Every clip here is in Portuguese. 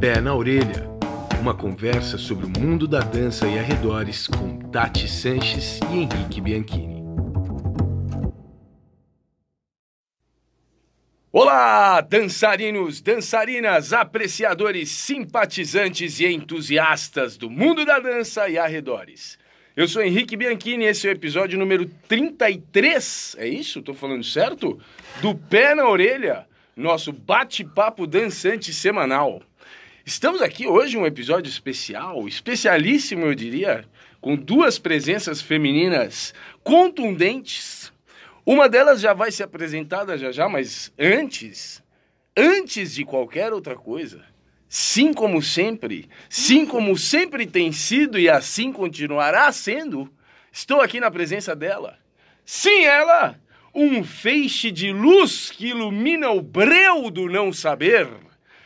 Pé na Orelha. Uma conversa sobre o mundo da dança e arredores com Tati Sanches e Henrique Bianchini. Olá, dançarinos, dançarinas, apreciadores, simpatizantes e entusiastas do mundo da dança e arredores. Eu sou Henrique Bianchini e esse é o episódio número 33, é isso? Tô falando certo? Do Pé na Orelha, nosso bate-papo dançante semanal. Estamos aqui hoje um episódio especial, especialíssimo eu diria, com duas presenças femininas contundentes. Uma delas já vai ser apresentada já já, mas antes, antes de qualquer outra coisa, sim como sempre, sim como sempre tem sido e assim continuará sendo, estou aqui na presença dela. Sim, ela, um feixe de luz que ilumina o breu do não saber.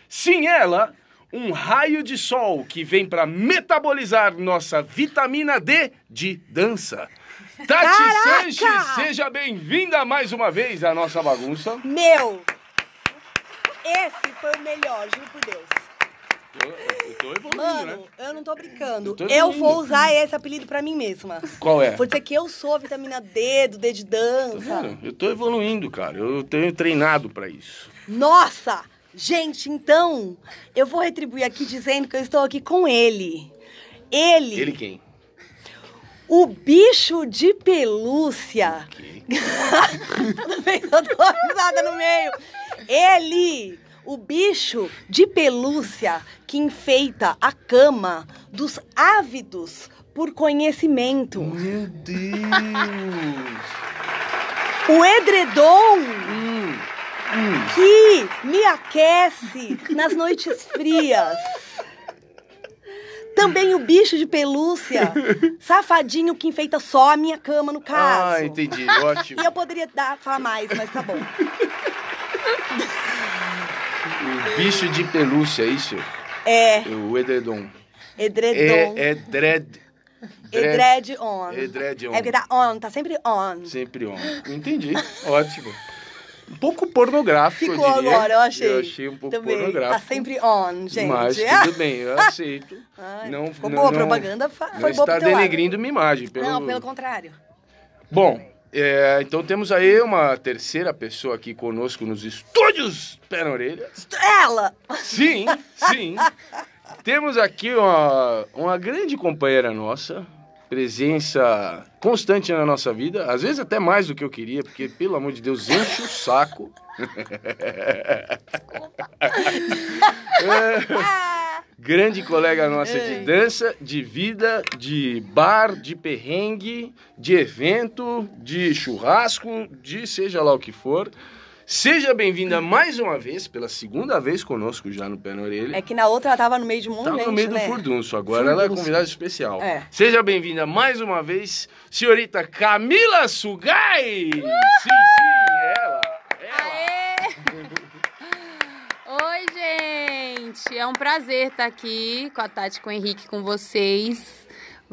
Sim, ela, um raio de sol que vem para metabolizar nossa vitamina D de dança. Tati Caraca! Sanches, seja bem-vinda mais uma vez à nossa bagunça. Meu! Esse foi o melhor, juro por Deus. Eu, eu tô evoluindo, Mano, né? eu não tô brincando. Eu tô Eu vou usar esse apelido pra mim mesma. Qual é? Vou dizer que eu sou a vitamina D do D de Tá dança. vendo? Eu tô evoluindo, cara. Eu tenho treinado pra isso. Nossa! Gente, então, eu vou retribuir aqui dizendo que eu estou aqui com ele. Ele, Ele quem? o bicho de pelúcia. Ok. Tudo bem, eu uma risada no meio. Ele, o bicho de pelúcia que enfeita a cama dos ávidos por conhecimento. Meu Deus! O edredom Hum, que me aquece nas noites frias. Também o bicho de pelúcia, safadinho que enfeita só a minha cama, no caso. Ah, entendi. Ótimo. E eu poderia dar, falar mais, mas tá bom. O bicho de pelúcia, é isso? É, O edredom. edredom. É, é dread. Edred on. Edred on. É porque tá on, tá sempre on. Sempre on. Entendi. Ótimo. Um pouco pornográfico, Ficou eu diria. agora, eu achei. Eu achei um pouco Também. pornográfico. Tá sempre on, gente. Mas tudo bem, eu aceito. Ai, não, ficou não, boa não- propaganda, fa- não foi boa está pro teu lado. denegrindo minha imagem. Pelo... Não, pelo contrário. Bom, é, então temos aí uma terceira pessoa aqui conosco nos estúdios Pé na Orelha. Ela! Sim, sim. Temos aqui uma, uma grande companheira nossa, presença constante na nossa vida, às vezes até mais do que eu queria, porque, pelo amor de Deus, enche o saco. É, grande colega nossa de Ei. dança, de vida, de bar, de perrengue, de evento, de churrasco, de seja lá o que for. Seja bem-vinda mais uma vez, pela segunda vez conosco já no Pé na Orelha. É que na outra ela tava no meio de um monte de gente, no meio né? do furdunço, agora ela é convidada especial. É. Seja bem-vinda mais uma vez, senhorita Camila Sugai! Sim, sim, ela. ela. Aê! Oi, gente! É um prazer estar aqui com a Tati, com o Henrique, com vocês.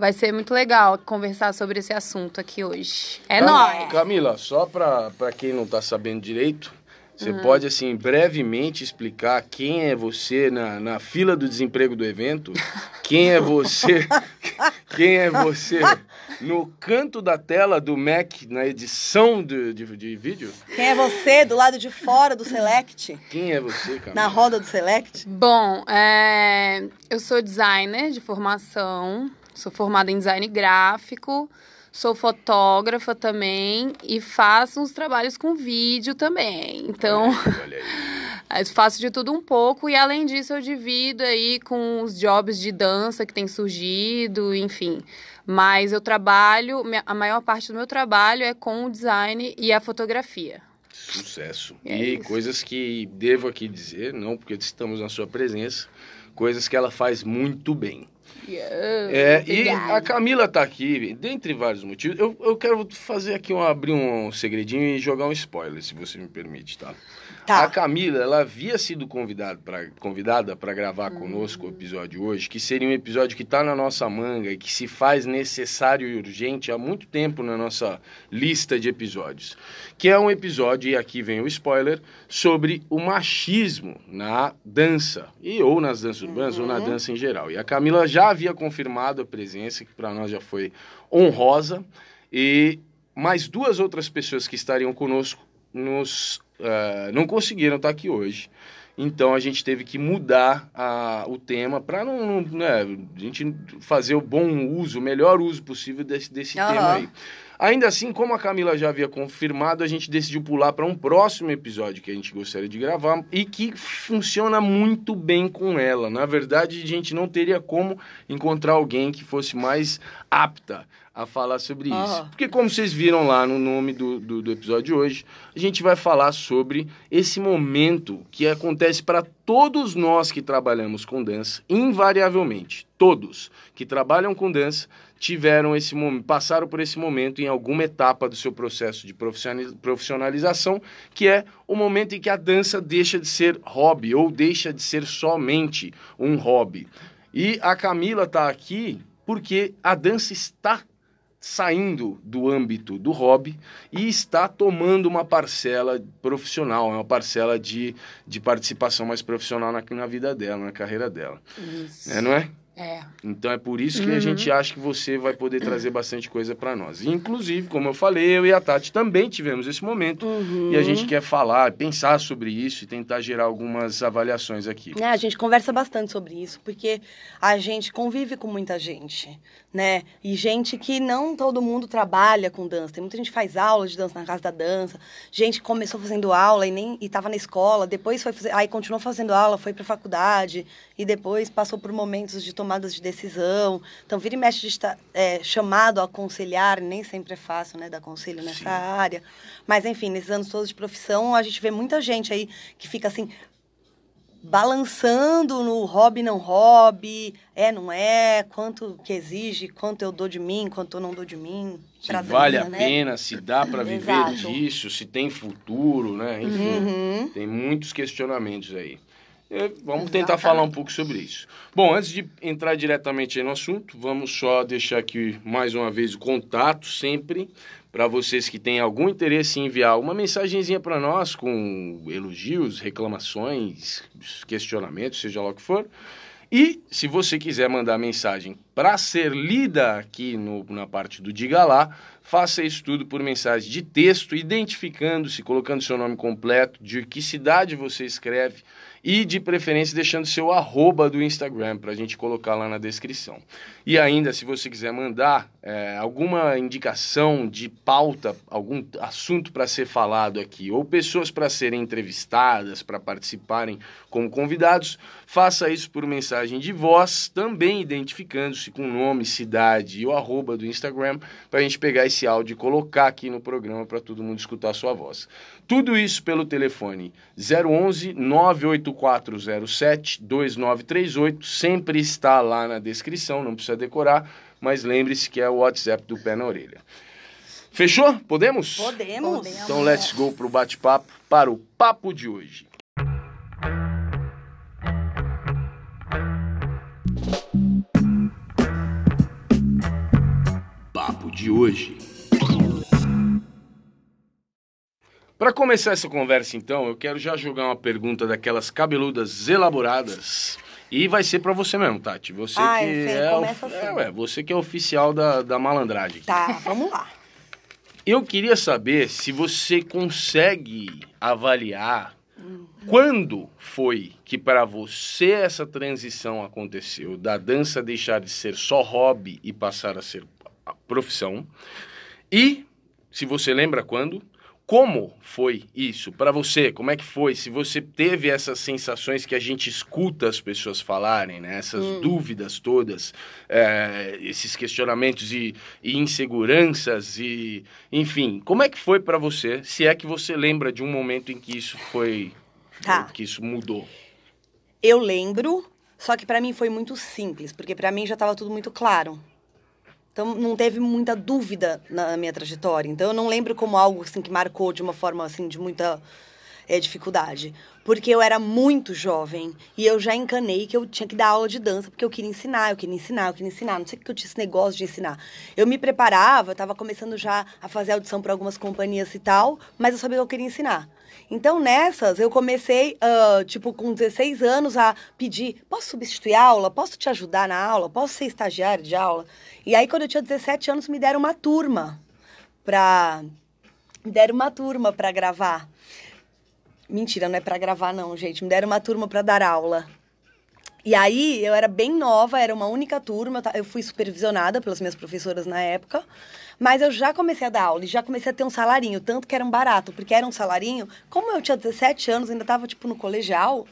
Vai ser muito legal conversar sobre esse assunto aqui hoje. É Cam- nóis! Camila, só pra, pra quem não tá sabendo direito, você Uhum. pode, assim, brevemente explicar quem é você na, na fila do desemprego do evento? Quem é você? quem é você no canto da tela do Mac na edição de, de, de vídeo? Quem é você do lado de fora do Select? Quem é você, Camila? Na roda do Select? Bom, é, eu sou designer de formação, sou formada em design gráfico, sou fotógrafa também e faço uns trabalhos com vídeo também. Então, faço de tudo um pouco e além disso eu divido aí com os jobs de dança que tem surgido, enfim. Mas eu trabalho, a maior parte do meu trabalho é com o design e a fotografia. Sucesso. É e isso. coisas que devo aqui dizer, não porque estamos na sua presença, coisas que ela faz muito bem. É, e a Camila tá aqui, dentre vários motivos. Eu, eu quero fazer aqui um abrir um segredinho e jogar um spoiler, se você me permite, tá? Tá. A Camila, ela havia sido convidada para convidada para gravar conosco o episódio hoje, que seria um episódio que está na nossa manga e que se faz necessário e urgente há muito tempo na nossa lista de episódios. Que é um episódio, e aqui vem o spoiler, sobre o machismo na dança, e ou nas danças urbanas ou na dança em geral. E a Camila já havia confirmado a presença, que para nós já foi honrosa, e mais duas outras pessoas que estariam conosco nos uh, não conseguiram estar aqui hoje. Então a gente teve que mudar a, o tema para não, não né, a gente fazer o bom uso, o melhor uso possível desse, desse Aham. tema aí. Ainda assim, como a Camila já havia confirmado, a gente decidiu pular para um próximo episódio que a gente gostaria de gravar e que funciona muito bem com ela. Na verdade, a gente não teria como encontrar alguém que fosse mais apta a falar sobre isso. Porque, como vocês viram lá no nome do, do, do episódio de hoje, a gente vai falar sobre esse momento que acontece para todos nós que trabalhamos com dança, invariavelmente. Todos que trabalham com dança tiveram esse momento, passaram por esse momento em alguma etapa do seu processo de profissionali- profissionalização, que é o momento em que a dança deixa de ser hobby ou deixa de ser somente um hobby. E a Camila está aqui porque a dança está saindo do âmbito do hobby e está tomando uma parcela profissional, uma parcela de, de participação mais profissional na, na vida dela, na carreira dela. Isso. É, não é? É. Então é por isso que a Uhum. gente acha que você vai poder trazer bastante coisa para nós. Inclusive, como eu falei, eu e a Tati também tivemos esse momento Uhum. e a gente quer falar, pensar sobre isso e tentar gerar algumas avaliações aqui. É, a gente conversa bastante sobre isso, porque a gente convive com muita gente, né? E gente que não todo mundo trabalha com dança. Tem muita gente que faz aula de dança na casa da dança. Gente que começou fazendo aula e nem e tava na escola, depois foi fazer, aí continuou fazendo aula, foi para faculdade e depois passou por momentos de tomadas de decisão. Então, vira e mexe a gente tá é, chamado a aconselhar, nem sempre é fácil, né, dar conselho nessa Sim. área. Mas enfim, nesses anos todos de profissão, a gente vê muita gente aí que fica assim balançando no hobby não hobby, é não é, quanto que exige, quanto eu dou de mim, quanto eu não dou de mim. Se vale a dança, né? pena, se dá para viver disso, se tem futuro, né? Enfim, Uhum. tem muitos questionamentos aí. É, Vamos tentar Exatamente. falar um pouco sobre isso. Bom, antes de entrar diretamente no assunto, vamos só deixar aqui mais uma vez o contato sempre para vocês que têm algum interesse em enviar uma mensagenzinha para nós com elogios, reclamações, questionamentos, seja lá o que for. E se você quiser mandar mensagem para ser lida aqui no- na parte do Diga Lá, faça isso tudo por mensagem de texto, identificando-se, colocando seu nome completo, de que cidade você escreve e de preferência deixando seu arroba do Instagram para a gente colocar lá na descrição. E ainda, se você quiser mandar é, alguma indicação de pauta, algum assunto para ser falado aqui, ou pessoas para serem entrevistadas, para participarem como convidados, faça isso por mensagem de voz, também identificando-se com nome, cidade e o arroba do Instagram, para a gente pegar esse áudio e colocar aqui no programa para todo mundo escutar a sua voz. Tudo isso pelo telefone 011 98407 2938, sempre está lá na descrição, não precisa decorar, mas lembre-se que é o WhatsApp do Pé na Orelha. Fechou? Podemos? Podemos. Então let's go pro bate-papo, para o papo de hoje. Papo de hoje. Para começar essa conversa, então, eu quero já jogar uma pergunta daquelas cabeludas elaboradas. E vai ser para você mesmo, Tati. Você Ai, que Fê, é, começa assim. é, ué, você que é oficial da, da malandragem. Tá, vamos lá. Eu queria saber se você consegue avaliar quando foi que para você essa transição aconteceu da dança deixar de ser só hobby e passar a ser a profissão e se você lembra quando como foi isso para você? Como é que foi? Se você teve essas sensações que a gente escuta as pessoas falarem, né? Essas dúvidas todas, é, esses questionamentos e, e inseguranças e, enfim, como é que foi para você? Se é que você lembra de um momento em que isso foi, Tá. que isso mudou? Eu lembro, Só que para mim foi muito simples, porque para mim já estava tudo muito claro. Então não teve muita dúvida na minha trajetória. Então eu não lembro como algo assim que marcou de uma forma assim de muita é, dificuldade. Porque eu era muito jovem e eu já encanei que eu tinha que dar aula de dança, porque eu queria ensinar, eu queria ensinar, eu queria ensinar. Não sei que eu tinha esse negócio de ensinar. Eu me preparava, eu estava começando já a fazer audição para algumas companhias e tal, mas eu sabia que eu queria ensinar. Então, nessas, eu comecei, uh, tipo, com 16 anos, a pedir: posso substituir aula? Posso te ajudar na aula? Posso ser estagiário de aula? E aí, quando eu tinha 17 anos, me deram uma turma para. Me deram uma turma para gravar. Mentira, não é para gravar, não, gente. Me deram uma turma para dar aula. E aí, eu era bem nova, era uma única turma, eu fui supervisionada pelas minhas professoras na época, mas eu já comecei a dar aula e já comecei a ter um salarinho, tanto que era um barato, porque era um salarinho. Como eu tinha 17 anos, ainda estava tipo no colegial,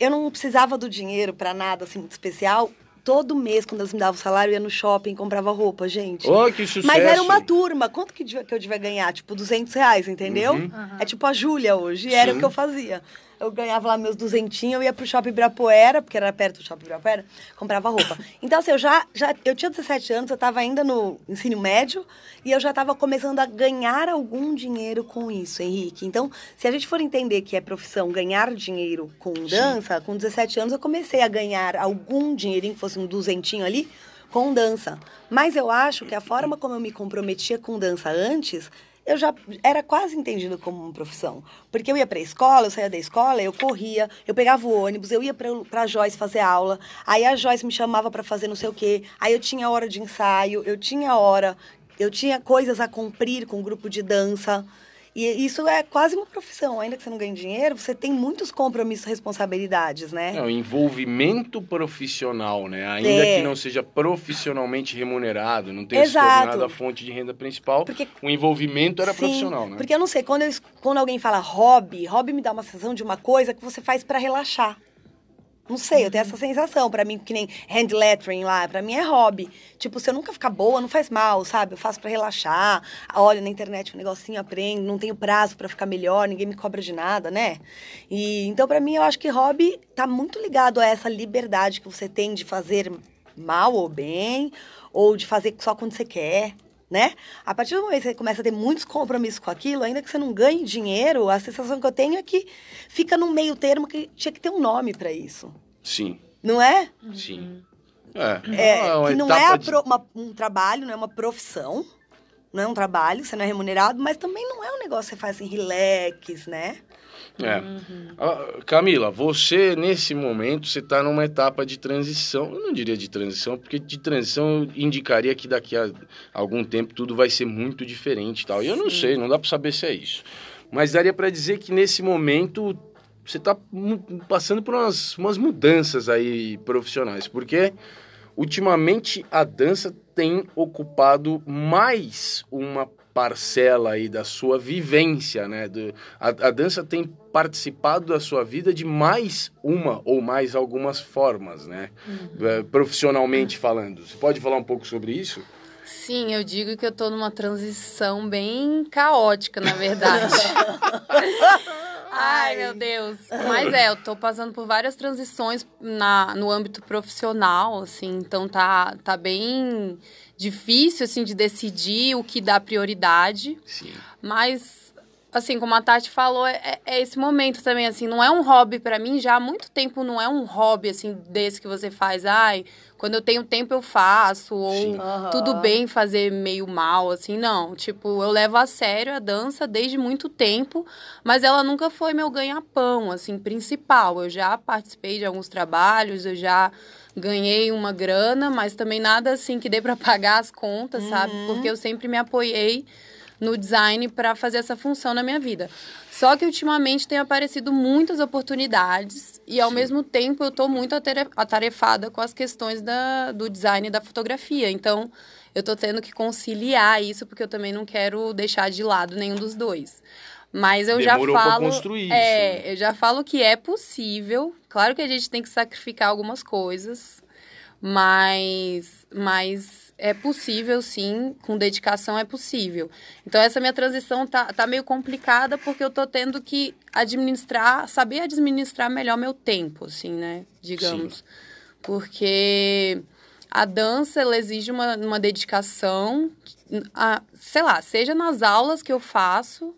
eu não precisava do dinheiro para nada assim muito especial todo mês, quando eles me davam salário, eu ia no shopping, comprava roupa, gente. Oh, que sucesso! Mas era uma turma. Quanto que, que eu devia ganhar? Tipo, 200 reais, entendeu? Uhum. É tipo a Júlia hoje. Era o que eu fazia eu ganhava lá meus duzentinhos, eu ia pro Shopping Ibirapuera, porque era perto do Shopping Ibirapuera, comprava roupa. Então, assim, eu já, já eu tinha 17 anos, eu estava ainda no ensino médio, e eu já estava começando a ganhar algum dinheiro com isso, Henrique. Então, se a gente for entender que é profissão ganhar dinheiro com dança, Sim. com 17 anos eu comecei a ganhar algum dinheirinho, que fosse um duzentinho ali, com dança. Mas eu acho que a forma como eu me comprometia com dança antes eu já era quase entendido como uma profissão. Porque eu ia para a escola, eu saía da escola, eu corria, eu pegava o ônibus, eu ia para a Joyce fazer aula, aí a Joyce me chamava para fazer não sei o quê, aí eu tinha hora de ensaio, eu tinha hora, eu tinha coisas a cumprir com o grupo de dança. E isso é quase uma profissão. Ainda que você não ganhe dinheiro, você tem muitos compromissos e responsabilidades, né? É, o envolvimento profissional, né? Ainda é. que não seja profissionalmente remunerado, não tenha Exato. se tornado a fonte de renda principal, porque, o envolvimento era sim, profissional, né? Porque eu não sei, quando, eu, quando alguém fala hobby, hobby me dá uma sensação de uma coisa que você faz para relaxar. Não sei, eu tenho essa sensação. para mim, que nem hand lettering lá, para mim é hobby. Tipo, se eu nunca ficar boa, não faz mal, sabe? Eu faço para relaxar. Olho na internet um negocinho, aprendo. Não tenho prazo para ficar melhor, ninguém me cobra de nada, né? E então, para mim, eu acho que hobby tá muito ligado a essa liberdade que você tem de fazer mal ou bem, ou de fazer só quando você quer né? A partir do momento que você começa a ter muitos compromissos com aquilo, ainda que você não ganhe dinheiro, a sensação que eu tenho é que fica no meio termo que tinha que ter um nome para isso. Sim. Não é? Sim. É, é que não é uma, um trabalho, não é uma profissão, não é um trabalho, você não é remunerado, mas também não é um negócio que você faz assim, relax, né? É. Uhum. Ah, Camila, você nesse momento você está numa etapa de transição. Eu não diria de transição, porque de transição eu indicaria que daqui a algum tempo tudo vai ser muito diferente, tal. E eu não sei, não dá para saber se é isso. Mas daria para dizer que nesse momento você está passando por umas, umas mudanças aí profissionais, porque ultimamente a dança tem ocupado mais uma parcela aí da sua vivência, né? Do, a, a dança tem participado da sua vida de mais uma ou mais algumas formas, né? Uhum. É, profissionalmente falando. Você pode falar um pouco sobre isso? Sim, eu digo que eu tô numa transição bem caótica, na verdade. Ai, meu Deus. Mas é, eu tô passando por várias transições na, no âmbito profissional, assim, então tá, tá bem difícil, assim, de decidir o que dá prioridade. Sim. Mas, assim, como a Tati falou, é, é esse momento também, assim, não é um hobby para mim, já há muito tempo não é um hobby, assim, desse que você faz, ai, quando eu tenho tempo eu faço, ou uhum. tudo bem fazer meio mal, assim, não. Tipo, eu levo a sério a dança desde muito tempo, mas ela nunca foi meu ganha-pão, assim, principal. Eu já participei de alguns trabalhos, eu já ganhei uma grana, mas também nada assim que dê para pagar as contas, uhum. sabe? Porque eu sempre me apoiei no design para fazer essa função na minha vida. Só que ultimamente tem aparecido muitas oportunidades e ao Sim. mesmo tempo eu estou muito atarefada com as questões da, do design e da fotografia. Então eu estou tendo que conciliar isso porque eu também não quero deixar de lado nenhum dos dois. Mas eu Demorou já falo. construir é, isso. Né? eu já falo que é possível. Claro que a gente tem que sacrificar algumas coisas, mas, mas é possível sim, com dedicação é possível. Então essa minha transição tá, tá meio complicada porque eu tô tendo que administrar, saber administrar melhor meu tempo, assim, né? Digamos. Sim. Porque a dança ela exige uma, uma dedicação, a, sei lá, seja nas aulas que eu faço,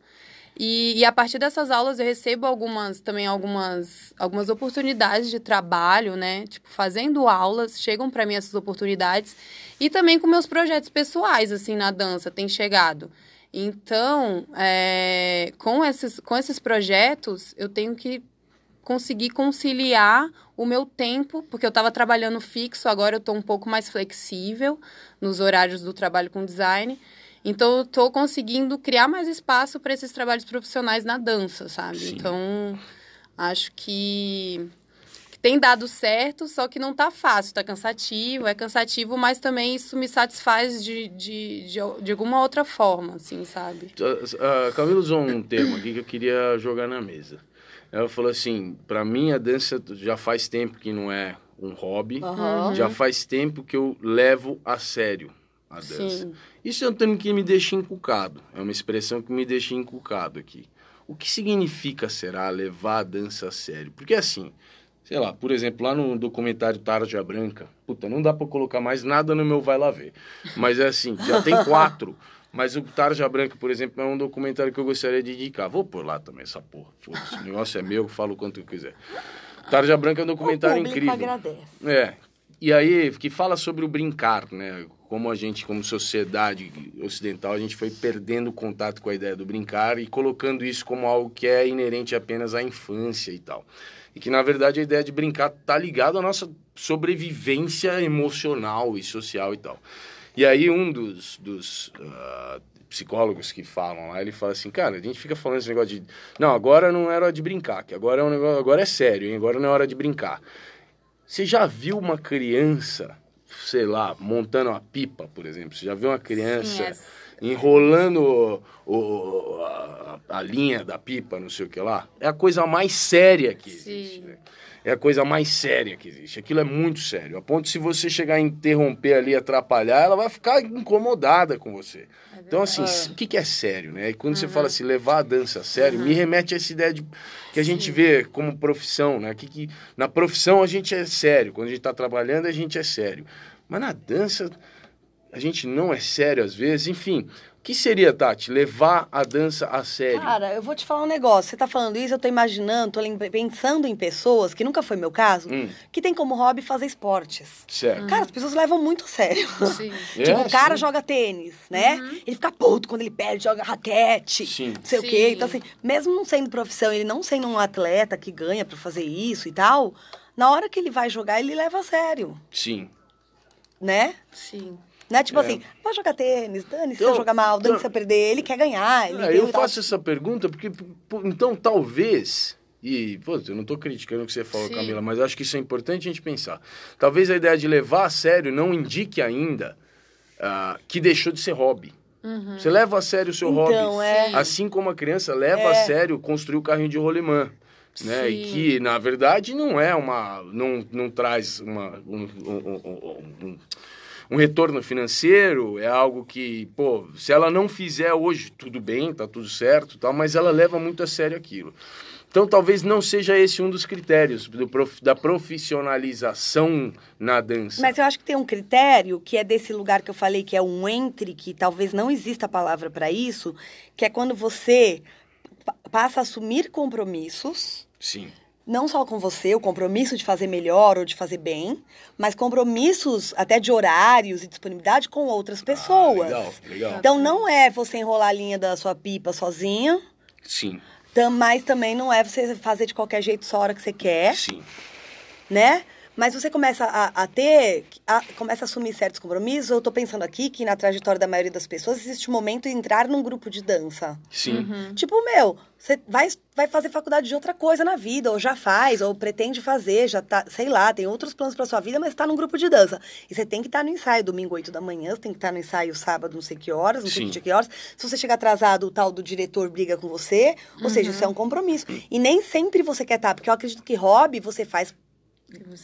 e, e, a partir dessas aulas eu recebo algumas também algumas algumas oportunidades de trabalho, né? Tipo, fazendo aulas, chegam para mim essas oportunidades e também com meus projetos pessoais assim na dança tem chegado. Então, é, com esses com esses projetos, eu tenho que conseguir conciliar o meu tempo, porque eu estava trabalhando fixo, agora eu estou um pouco mais flexível nos horários do trabalho com design. Então, eu tô conseguindo criar mais espaço para esses trabalhos profissionais na dança, sabe? Sim. Então, acho que, que, tem dado certo, só que não tá fácil, tá cansativo, é cansativo, mas também isso me satisfaz de, de, de, de alguma outra forma, assim, sabe? A Camila usou um termo aqui que eu queria jogar na mesa. Ela falou assim: para mim a dança já faz tempo que não é um hobby, uhum. já faz tempo que eu levo a sério a dança. Sim. Isso é um termo que me deixa encucado, é uma expressão que me deixa encucado aqui. O que significa, será, levar a dança a sério? Porque assim, sei lá, por exemplo, lá no documentário Tarja Branca, puta, não dá para colocar mais nada no meu Vai Lá Ver. Mas é assim, já tem quatro. Mas o Tarja Branca, por exemplo, é um documentário que eu gostaria de indicar. Vou por lá também essa porra. Foda-se, o negócio é meu, eu falo o quanto eu quiser. Tarja Branca é um documentário o incrível. agradece. É. E aí, que fala sobre o brincar, né? Como a gente, como sociedade ocidental, a gente foi perdendo contato com a ideia do brincar e colocando isso como algo que é inerente apenas à infância e tal. E que, na verdade, a ideia de brincar está ligada à nossa sobrevivência emocional e social e tal. E aí, um dos, dos uh, psicólogos que falam lá, ele fala assim, cara, a gente fica falando esse negócio de... Não, agora não é hora de brincar, que agora é, um negócio, agora é sério, hein? agora não é hora de brincar. Você já viu uma criança sei lá, montando uma pipa, por exemplo. Você já viu uma criança é... enrolando o, o, a, a, linha da pipa, não sei o que lá? É a coisa mais séria que existe. Né? É a coisa mais séria que existe. Aquilo é muito sério. A ponto de se você chegar a interromper ali, atrapalhar, ela vai ficar incomodada com você. É então, assim, o que, que é sério, né? E quando uhum. você fala assim, levar a dança a sério, uhum. me remete a essa ideia de, que a gente Sim. vê como profissão, né? Que, que na profissão a gente é sério. Quando a gente está trabalhando, a gente é sério. Mas na dança, a gente não é sério às vezes. Enfim, o que seria, Tati, levar a dança a sério? Cara, eu vou te falar um negócio. Você tá falando isso, eu tô imaginando, tô pensando em pessoas, que nunca foi meu caso, hum. que tem como hobby fazer esportes. Certo. Cara, as pessoas levam muito a sério. Sim. tipo, é, o cara sim. joga tênis, né? Uhum. Ele fica puto quando ele perde, joga raquete, sim. não sei sim. o quê. Então, assim, mesmo não sendo profissão, ele não sendo um atleta que ganha para fazer isso e tal, na hora que ele vai jogar, ele leva a sério. Sim né? Sim. Né? Tipo é. assim, vai jogar tênis, dane se eu, jogar mal, dane se eu perder, ele quer ganhar. Ele é, eu faço essa pergunta porque, então, talvez, e, pô, eu não estou criticando o que você falou, Sim. Camila, mas acho que isso é importante a gente pensar. Talvez a ideia de levar a sério não indique ainda uh, que deixou de ser hobby. Uhum. Você leva a sério o seu então, hobby. É... Assim como a criança leva é... a sério construir o carrinho de rolimã né? Sim. E que, na verdade, não é uma. não, não traz uma, um, um, um, um, retorno financeiro, é algo que, pô, se ela não fizer hoje, tudo bem, tá tudo certo, tal, mas ela leva muito a sério aquilo. Então, talvez não seja esse um dos critérios prof, da profissionalização na dança. Mas eu acho que tem um critério que é desse lugar que eu falei, que é um entre, que talvez não exista a palavra para isso, que é quando você passa a assumir compromissos. Sim. Não só com você, o compromisso de fazer melhor ou de fazer bem, mas compromissos até de horários e disponibilidade com outras pessoas. Ah, legal, legal. Então não é você enrolar a linha da sua pipa sozinha. Sim. Mas também não é você fazer de qualquer jeito só a hora que você quer. Sim. Né? Mas você começa a, a ter, a, começa a assumir certos compromissos. Eu estou pensando aqui que na trajetória da maioria das pessoas existe um momento de entrar num grupo de dança. Sim. Uhum. Tipo, meu, você vai, vai fazer faculdade de outra coisa na vida, ou já faz, ou pretende fazer, já tá, sei lá, tem outros planos para sua vida, mas está num grupo de dança. E você tem que estar tá no ensaio domingo, 8 da manhã, você tem que estar tá no ensaio sábado, não sei que horas, não sei que, que horas. Se você chegar atrasado, o tal do diretor briga com você, ou uhum. seja, isso é um compromisso. E nem sempre você quer estar, tá, porque eu acredito que hobby você faz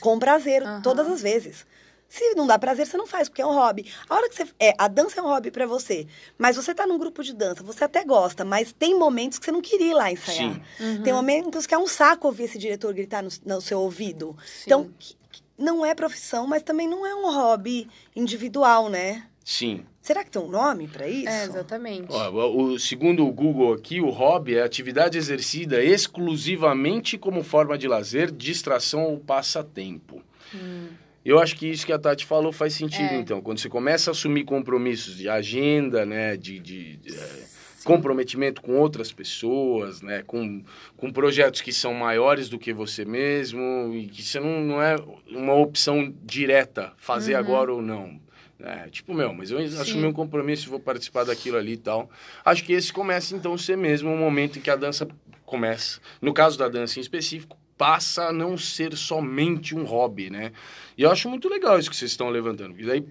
com prazer, uhum. todas as vezes. Se não dá prazer, você não faz, porque é um hobby. A hora que você. É, a dança é um hobby para você. Mas você tá num grupo de dança, você até gosta, mas tem momentos que você não queria ir lá ensaiar. Uhum. Tem momentos que é um saco ouvir esse diretor gritar no, no seu ouvido. Sim. Então, não é profissão, mas também não é um hobby individual, né? Sim. Será que tem um nome para isso? É, exatamente. Ó, o, segundo o Google aqui, o hobby é atividade exercida exclusivamente como forma de lazer, distração ou passatempo. Hum. Eu acho que isso que a Tati falou faz sentido, é. então. Quando você começa a assumir compromissos de agenda, né, de, de, de é, comprometimento com outras pessoas, né, com, com projetos que são maiores do que você mesmo e que você não, não é uma opção direta fazer uhum. agora ou não. É, tipo, meu, mas eu Sim. assumi um compromisso e vou participar daquilo ali e tal. Acho que esse começa, então, a ser mesmo o momento em que a dança começa. No caso da dança em específico, passa a não ser somente um hobby, né? E eu acho muito legal isso que vocês estão levantando. E daí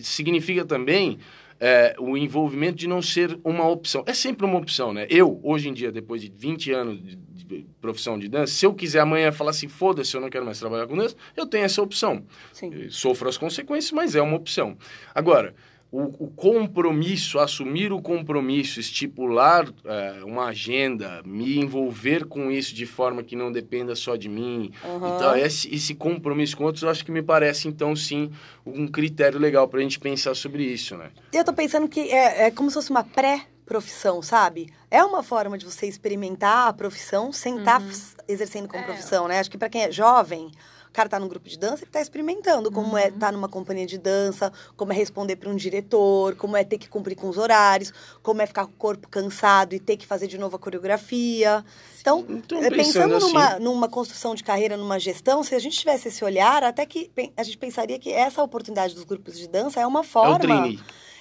significa também é, o envolvimento de não ser uma opção. É sempre uma opção, né? Eu, hoje em dia, depois de 20 anos de, de profissão de dança, se eu quiser amanhã falar assim, foda-se, eu não quero mais trabalhar com dança, eu tenho essa opção. Sim. Sofro as consequências, mas é uma opção. Agora, o, o, compromisso, assumir o compromisso, estipular é, uma agenda, me envolver com isso de forma que não dependa só de mim. Uhum. Então, esse, esse, compromisso com outros, eu acho que me parece, então, sim, um critério legal para a gente pensar sobre isso, né? Eu tô pensando que é, é como se fosse uma pré-profissão, sabe? É uma forma de você experimentar a profissão sem estar tá uhum. tá exercendo como é. profissão, né? Acho que para quem é jovem cara tá num grupo de dança e tá experimentando como é uhum. é estar tá numa companhia de dança, como é responder para um diretor, como é ter que cumprir com os horários, como é ficar com o corpo cansado e ter que fazer de novo a coreografia. Então, então pensando, pensando numa, assim... numa construção de carreira, numa gestão, se a gente tivesse esse olhar, até que a gente pensaria que essa oportunidade dos grupos de dança é uma forma. É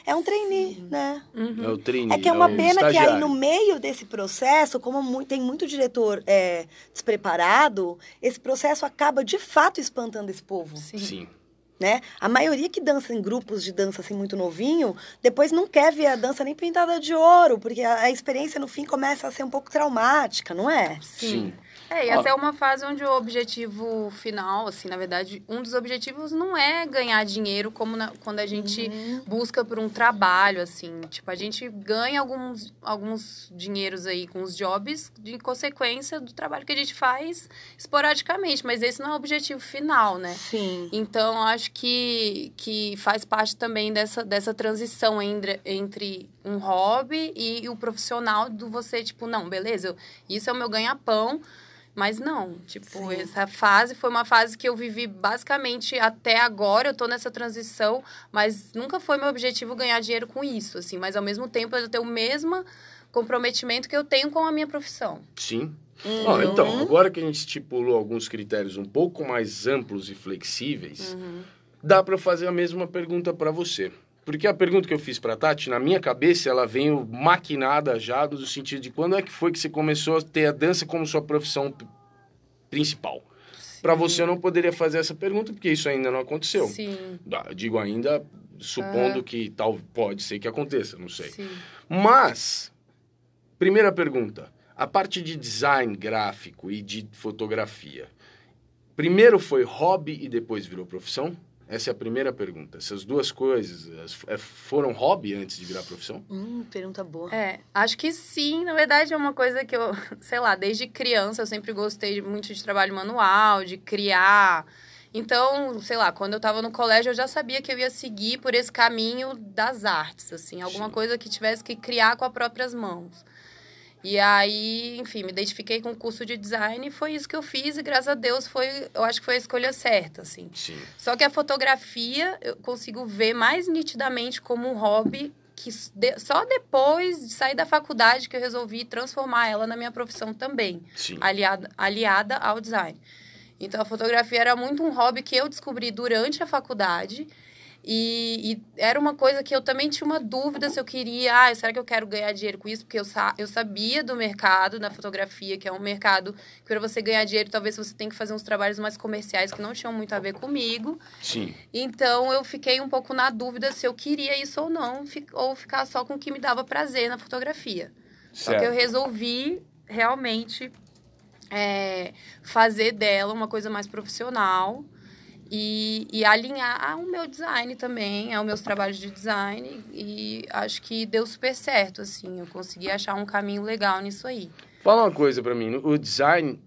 é um trainee, Sim. né? Uhum. É o trainee. É que é uma é pena que aí no meio desse processo, como tem muito diretor é, despreparado, esse processo acaba de fato espantando esse povo. Sim. Sim. Né? A maioria que dança em grupos de dança assim muito novinho, depois não quer ver a dança nem pintada de ouro, porque a, a experiência no fim começa a ser um pouco traumática, não é? Sim. Sim. É, e essa é uma fase onde o objetivo final, assim, na verdade, um dos objetivos não é ganhar dinheiro como na, quando a gente uhum. busca por um trabalho, assim. Tipo, a gente ganha alguns, alguns dinheiros aí com os jobs de consequência do trabalho que a gente faz esporadicamente, mas esse não é o objetivo final, né? Sim. Então, acho que, que faz parte também dessa, dessa transição entre, entre um hobby e, e o profissional do você, tipo, não, beleza, eu, isso é o meu ganha-pão, mas não, tipo, Sim. essa fase foi uma fase que eu vivi basicamente até agora, eu tô nessa transição, mas nunca foi meu objetivo ganhar dinheiro com isso, assim, mas ao mesmo tempo eu tenho o mesmo comprometimento que eu tenho com a minha profissão. Sim. Uhum. Bom, então, agora que a gente estipulou alguns critérios um pouco mais amplos e flexíveis, uhum. dá para fazer a mesma pergunta para você. Porque a pergunta que eu fiz para Tati, na minha cabeça, ela veio maquinada já, no sentido de quando é que foi que você começou a ter a dança como sua profissão principal? Para você, eu não poderia fazer essa pergunta, porque isso ainda não aconteceu. Sim. Digo ainda, supondo que tal pode ser que aconteça, não sei. Sim. Mas, primeira pergunta, a parte de design gráfico e de fotografia, primeiro foi hobby e depois virou profissão? Essa é a primeira pergunta. Essas duas coisas é, foram hobby antes de virar profissão? Hum, pergunta boa. É, acho que sim. Na verdade, é uma coisa que eu, sei lá, desde criança eu sempre gostei muito de trabalho manual, de criar. Então, sei lá, quando eu estava no colégio, eu já sabia que eu ia seguir por esse caminho das artes, assim, alguma sim. coisa que tivesse que criar com as próprias mãos. E aí, enfim, me identifiquei com o curso de design e foi isso que eu fiz e graças a Deus foi, eu acho que foi a escolha certa, assim. Sim. Só que a fotografia eu consigo ver mais nitidamente como um hobby que de, só depois de sair da faculdade que eu resolvi transformar ela na minha profissão também, Sim. aliada, aliada ao design. Então a fotografia era muito um hobby que eu descobri durante a faculdade e, e, era uma coisa que eu também tinha uma dúvida se eu queria, ah, será que eu quero ganhar dinheiro com isso? Porque eu, sa eu sabia do mercado na fotografia, que é um mercado que para você ganhar dinheiro, talvez você tenha que fazer uns trabalhos mais comerciais que não tinham muito a ver comigo. Sim. Então eu fiquei um pouco na dúvida se eu queria isso ou não, ou ficar só com o que me dava prazer na fotografia. Certo. Só que eu resolvi realmente é, fazer dela uma coisa mais profissional e, e alinhar o meu design também, aos meus trabalhos de design. E acho que deu super certo, assim. Eu consegui achar um caminho legal nisso aí. Fala uma coisa para mim. O design,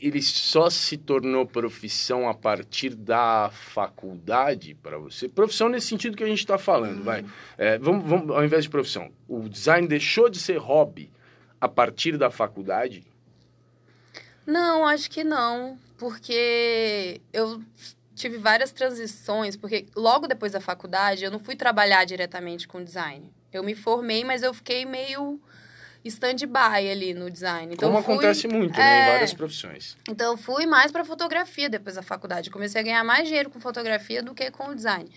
ele só se tornou profissão a partir da faculdade para você? Profissão nesse sentido que a gente está falando, Uhum. vai. É, vamos, vamos, ao invés de profissão, o design deixou de ser hobby a partir da faculdade? Não, acho que não, porque eu tive várias transições, porque logo depois da faculdade eu não fui trabalhar diretamente com design. Eu me formei, mas eu fiquei meio stand-by ali no design. Então Como fui- acontece muito né, em É. várias profissões. Então eu fui mais para fotografia depois da faculdade. Comecei a ganhar mais dinheiro com fotografia do que com o design.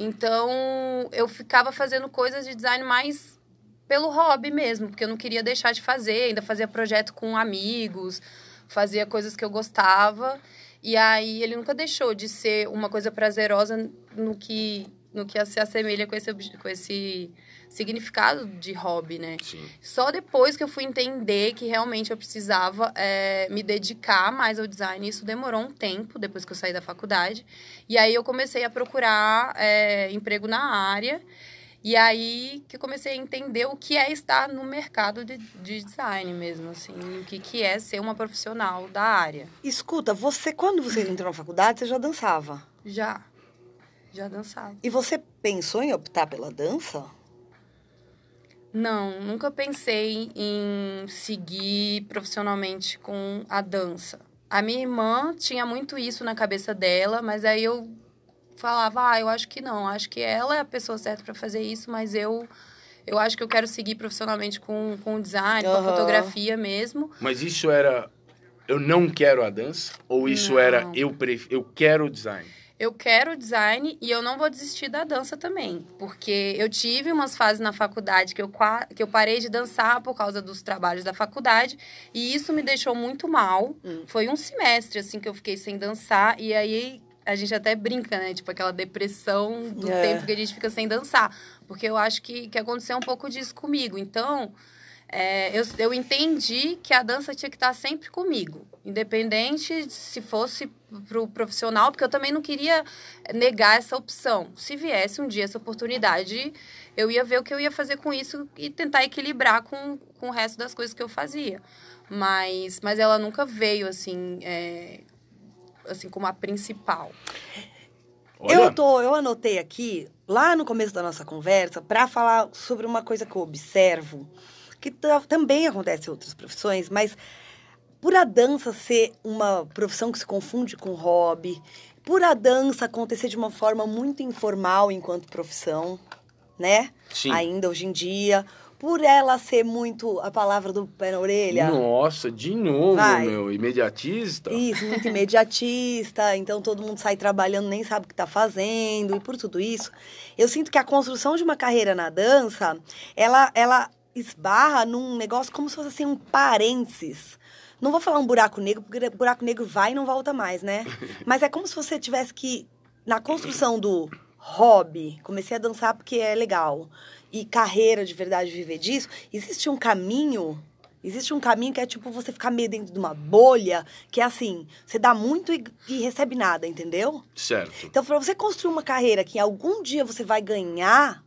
Então eu ficava fazendo coisas de design mais pelo hobby mesmo, porque eu não queria deixar de fazer, ainda fazia projeto com amigos, fazia coisas que eu gostava. E aí ele nunca deixou de ser uma coisa prazerosa no que no que se assemelha com esse com esse significado de hobby, né? Sim. Só depois que eu fui entender que realmente eu precisava é, me dedicar mais ao design. Isso demorou um tempo depois que eu saí da faculdade. E aí eu comecei a procurar é, emprego na área. E aí que eu comecei a entender o que é estar no mercado de, de design mesmo, assim. O que, que é ser uma profissional da área. Escuta, você quando você entrou na faculdade, você já dançava. Já. Já dançava. E você pensou em optar pela dança? Não, nunca pensei em seguir profissionalmente com a dança. A minha irmã tinha muito isso na cabeça dela, mas aí eu falava, ah, eu acho que não, acho que ela é a pessoa certa para fazer isso, mas eu eu acho que eu quero seguir profissionalmente com, com o design, com a fotografia mesmo. Mas isso era eu não quero a dança? Ou isso Não. era eu, pref... eu quero o design? Eu quero design e eu não vou desistir da dança também. Porque eu tive umas fases na faculdade que eu, qua- que eu parei de dançar por causa dos trabalhos da faculdade. E isso me deixou muito mal. Hum. Foi um semestre, assim, que eu fiquei sem dançar. E aí a gente até brinca, né? Tipo, aquela depressão do É. tempo que a gente fica sem dançar. Porque eu acho que, que aconteceu um pouco disso comigo. Então, é, eu, eu entendi que a dança tinha que estar sempre comigo. Independente se fosse pro profissional, porque eu também não queria negar essa opção. Se viesse um dia essa oportunidade, eu ia ver o que eu ia fazer com isso e tentar equilibrar com, com o resto das coisas que eu fazia. Mas, mas ela nunca veio, assim, é, assim como a principal. Olha, Eu tô, eu anotei aqui, lá no começo da nossa conversa, para falar sobre uma coisa que eu observo, que ta- também acontece em outras profissões, mas por a dança ser uma profissão que se confunde com hobby, por a dança acontecer de uma forma muito informal enquanto profissão, né? sim. Ainda hoje em dia, por ela ser muito a palavra do pé na orelha. Nossa, de novo, Vai. meu, imediatista. Isso, muito imediatista, então todo mundo sai trabalhando, nem sabe o que está fazendo, e por tudo isso, eu sinto que a construção de uma carreira na dança, ela, ela esbarra num negócio como se fosse assim, um parênteses. Não vou falar um buraco negro, porque buraco negro vai e não volta mais, né? Mas é como se você tivesse que, na construção do hobby, comecei a dançar porque é legal, e carreira de verdade, viver disso, existe um caminho Existe um caminho que é tipo você ficar meio dentro de uma bolha, que é assim, você dá muito e, e recebe nada, entendeu? Certo. Então, para você construir uma carreira que algum dia você vai ganhar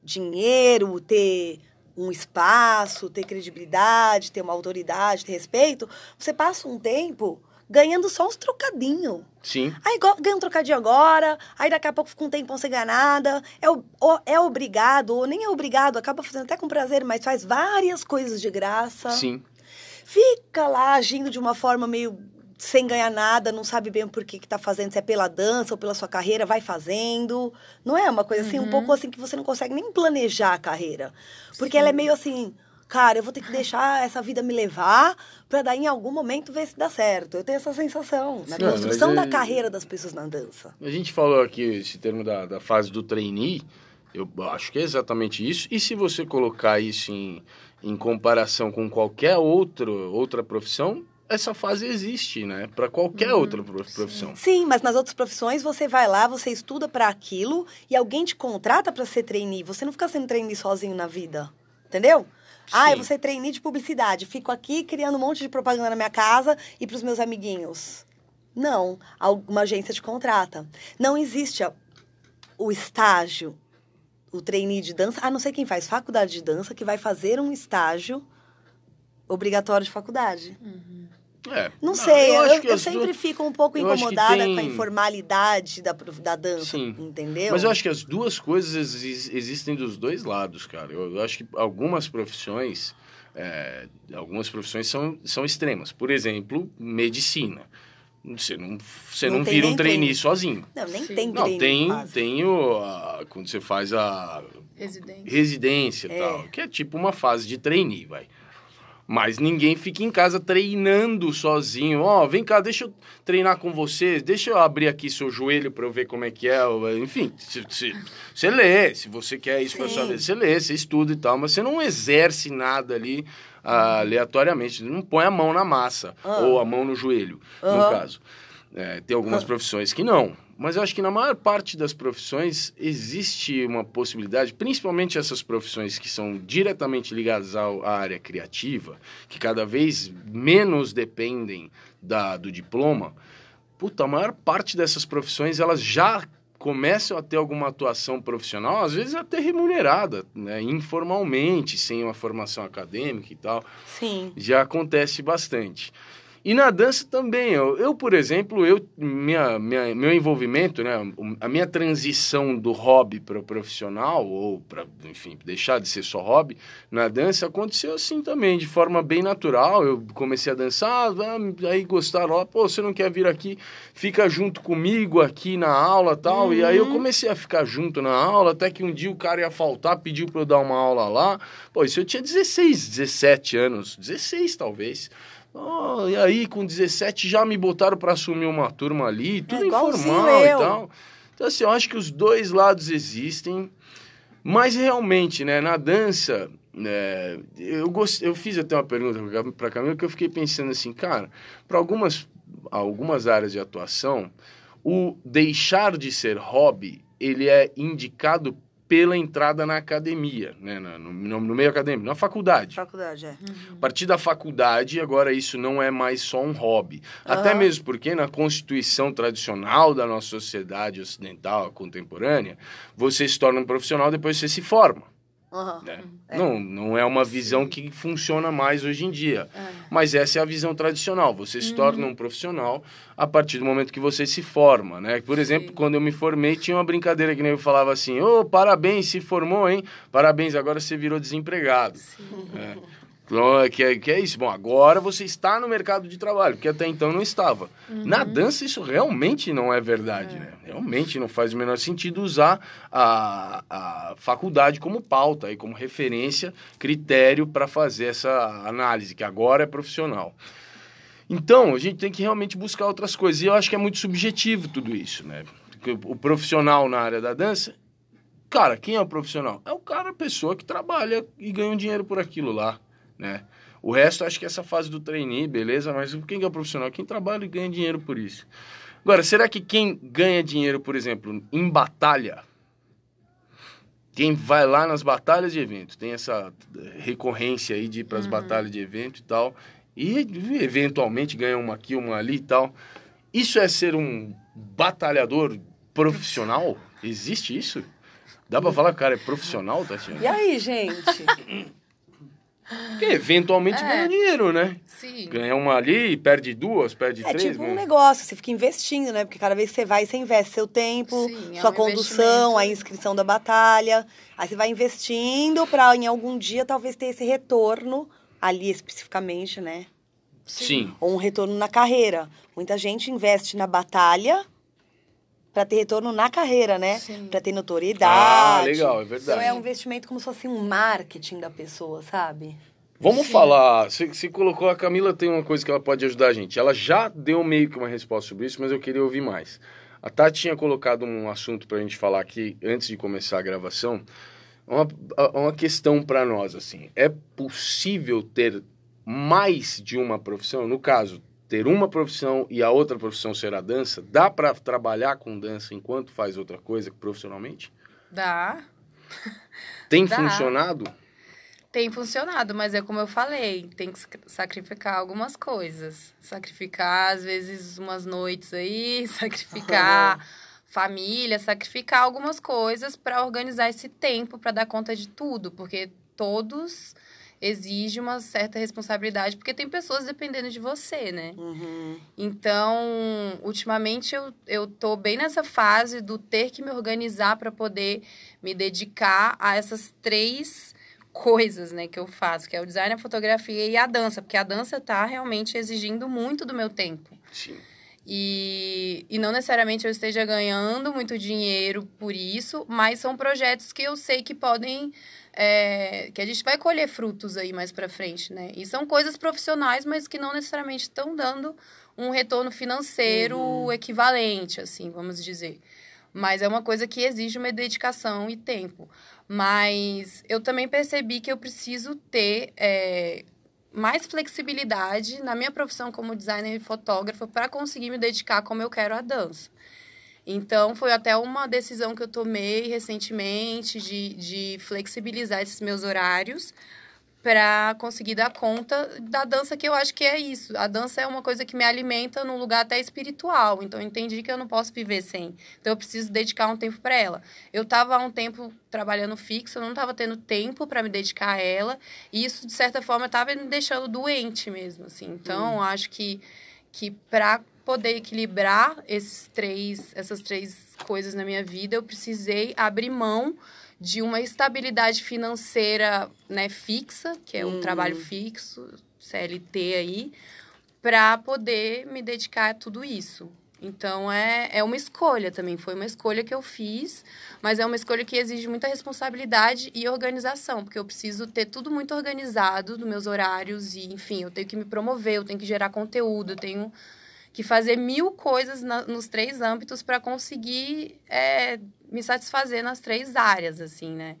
dinheiro, ter um espaço, ter credibilidade, ter uma autoridade, ter respeito, você passa um tempo ganhando só uns trocadinhos. Sim. Aí ganha um trocadinho agora, aí daqui a pouco fica um tempão sem ganhar nada. É, o- o- é obrigado, ou nem é obrigado, acaba fazendo até com prazer, mas faz várias coisas de graça. Sim. Fica lá agindo de uma forma meio sem ganhar nada, não sabe bem por que, que tá fazendo, se é pela dança ou pela sua carreira, vai fazendo. Não é uma coisa assim, um Uhum. pouco assim que você não consegue nem planejar a carreira. Porque ela é meio assim, cara, eu vou ter que deixar essa vida me levar pra daí em algum momento ver se dá certo. Eu tenho essa sensação na Não, construção da é- carreira das pessoas na dança. A gente falou aqui esse termo da, da fase do trainee, eu acho que é exatamente isso. E se você colocar isso em, em comparação com qualquer outro, outra profissão, essa fase existe, né? Para qualquer Uhum, outra prof- profissão. Sim, mas nas outras profissões você vai lá, você estuda pra aquilo e alguém te contrata pra ser trainee. Você não fica sendo trainee sozinho na vida. Entendeu? Ah, eu vou ser trainee de publicidade. Fico aqui criando um monte de propaganda na minha casa e pros meus amiguinhos. Não, alguma agência te contrata. Não existe a- o estágio, o trainee de dança, a não ser quem faz faculdade de dança, que vai fazer um estágio obrigatório de faculdade. É. Não, sei, eu, acho que eu as sempre duas- fico um pouco eu incomodada tem- com a informalidade da, da dança, Sim. entendeu? Mas eu acho que as duas coisas exi- existem dos dois lados, cara. Eu, eu acho que algumas profissões, é, algumas profissões são, são extremas. Por exemplo, medicina. Você não, você Não não, vira um trainee sozinho. Não, nem Sim. tem Não, tem, quase. tem o, a- quando você faz a Residência. residência e É. tal, que é tipo uma fase de trainee, vai. Mas ninguém fica em casa treinando sozinho. Ó, vem cá, deixa eu treinar com você, deixa eu abrir aqui seu joelho para eu ver como é que é. Enfim, você lê, se você quer isso para sua vida, você lê, você estuda e tal, mas você não exerce nada ali ah, aleatoriamente, não põe a mão na massa Ah. ou a mão no joelho, no caso. É, tem algumas Ah. profissões que não. Mas eu acho que na maior parte das profissões existe uma possibilidade, principalmente essas profissões que são diretamente ligadas ao- à área criativa, que cada vez menos dependem da, do diploma. Puta, a maior parte dessas profissões elas já começam a ter alguma atuação profissional, às vezes até remunerada, né, informalmente, sem uma formação acadêmica e tal Sim. já acontece bastante. E na dança também. Eu, eu, por exemplo, eu, minha, minha, meu envolvimento, né, a minha transição do hobby para o profissional, ou para, enfim, deixar de ser só hobby, na dança aconteceu assim também, de forma bem natural. Eu comecei a dançar, ah, aí gostaram, pô, você não quer vir aqui, fica junto comigo aqui na aula tal. E aí eu comecei a ficar junto na aula, até que um dia o cara ia faltar, pediu para eu dar uma aula lá. Pô, isso eu tinha 16, 17 anos, 16 talvez. Oh, e aí, com 17, já me botaram para assumir uma turma ali, tudo É informal e tal. Então, assim, eu acho que os dois lados existem, mas realmente, né, na dança, né, eu, gost... eu fiz até uma pergunta para Camila que eu fiquei pensando assim, cara, para algumas, algumas áreas de atuação, o deixar de ser hobby, ele é indicado pela entrada na academia, né, na- no, no- no meio acadêmico, na faculdade. Faculdade, é. A partir da faculdade, agora isso não é mais só um hobby. Até Aham. mesmo porque na constituição tradicional da nossa sociedade ocidental contemporânea, você se torna um profissional depois você se forma. Aham. né? É. Não, não é uma visão que funciona mais hoje em dia. Mas essa é a visão tradicional. Você se torna um profissional a partir do momento que você se forma, né? Por exemplo, Sim. quando eu me formei, tinha uma brincadeira que nem eu falava assim: ô, parabéns, se formou, hein? Parabéns, agora você virou desempregado. É. Então, é Que, é, que é isso. Bom, agora você está no mercado de trabalho, porque até então não estava. Na dança, isso realmente não é verdade, né? Realmente não faz o menor sentido usar a, a faculdade como pauta e como referência, critério para fazer essa análise, que agora é profissional. Então, a gente tem que realmente buscar outras coisas. E eu acho que é muito subjetivo tudo isso, né? Porque o profissional na área da dança, cara, quem é o profissional? É o cara, a pessoa que trabalha e ganha um dinheiro por aquilo lá, né? O resto, acho que essa fase do trainee, beleza, mas quem que é o profissional? Quem trabalha e ganha dinheiro por isso. Agora, será que quem ganha dinheiro, por exemplo, em batalha, quem vai lá nas batalhas de evento, tem essa recorrência aí de ir para as batalhas de evento e tal, e eventualmente ganha uma aqui, uma ali e tal. Isso é ser um batalhador profissional? Existe isso? Dá pra falar que o cara é profissional, Tatiana? E aí, gente? Porque eventualmente É. ganha dinheiro, né? Sim. Ganha uma ali, perde duas, perde É três. tipo um né? negócio, você fica investindo, né? Porque cada vez que você vai, você investe seu tempo, Sim, é sua um condução, a inscrição da batalha. Aí você vai investindo pra em algum dia talvez ter esse retorno, ali especificamente, né? Sim. Ou um retorno na carreira. Muita gente investe na batalha pra ter retorno na carreira, né? Sim. Pra ter notoriedade. Ah, legal, é Então verdade. é um investimento como se fosse um marketing da pessoa, sabe? Vamos Sim. falar. Você, você colocou, a Camila tem uma coisa que ela pode ajudar a gente. Ela já deu meio que uma resposta sobre isso, mas eu queria ouvir mais. A Tati tinha colocado um assunto pra gente falar aqui antes de começar a gravação. Uma, uma questão pra nós, assim. É possível ter mais de uma profissão? No caso, ter uma profissão e a outra profissão ser a dança? Dá pra trabalhar com dança enquanto faz outra coisa profissionalmente? Dá. Tem Dá. funcionado? Tem funcionado, mas é como eu falei, tem que sac- sacrificar algumas coisas. Sacrificar, às vezes, umas noites aí, sacrificar família, sacrificar algumas coisas para organizar esse tempo, para dar conta de tudo, porque todos exige uma certa responsabilidade, porque tem pessoas dependendo de você, né? Uhum. Então, ultimamente eu, eu tô bem nessa fase do ter que me organizar para poder me dedicar a essas três coisas, né, que eu faço, que é o design, a fotografia e a dança, porque a dança tá realmente exigindo muito do meu tempo. Sim. E, e não necessariamente eu esteja ganhando muito dinheiro por isso, mas são projetos que eu sei que podem. É, que a gente vai colher frutos aí mais para frente, né? E são coisas profissionais, mas que não necessariamente estão dando um retorno financeiro Uhum. equivalente, assim, vamos dizer. Mas é uma coisa que exige uma dedicação e tempo. Mas eu também percebi que eu preciso ter é, mais flexibilidade na minha profissão como designer e fotógrafa para conseguir me dedicar como eu quero à dança. Então, foi até uma decisão que eu tomei recentemente de, de flexibilizar esses meus horários para conseguir dar conta da dança, que eu acho que é isso. A dança é uma coisa que me alimenta num lugar até espiritual. Então, eu entendi que eu não posso viver sem. Então, eu preciso dedicar um tempo para ela. Eu estava há um tempo trabalhando fixo, eu não estava tendo tempo para me dedicar a ela. E isso, de certa forma, estava me deixando doente mesmo, assim. Então, acho que, que para poder equilibrar esses três, essas três coisas na minha vida, eu precisei abrir mão de uma estabilidade financeira né, fixa, que é um Uhum. trabalho fixo, CLT aí, para poder me dedicar a tudo isso. Então é, é uma escolha também, foi uma escolha que eu fiz, mas é uma escolha que exige muita responsabilidade e organização, porque eu preciso ter tudo muito organizado dos meus horários e, enfim, eu tenho que me promover, eu tenho que gerar conteúdo, eu tenho que fazer mil coisas na- nos três âmbitos para conseguir é, me satisfazer nas três áreas, assim, né?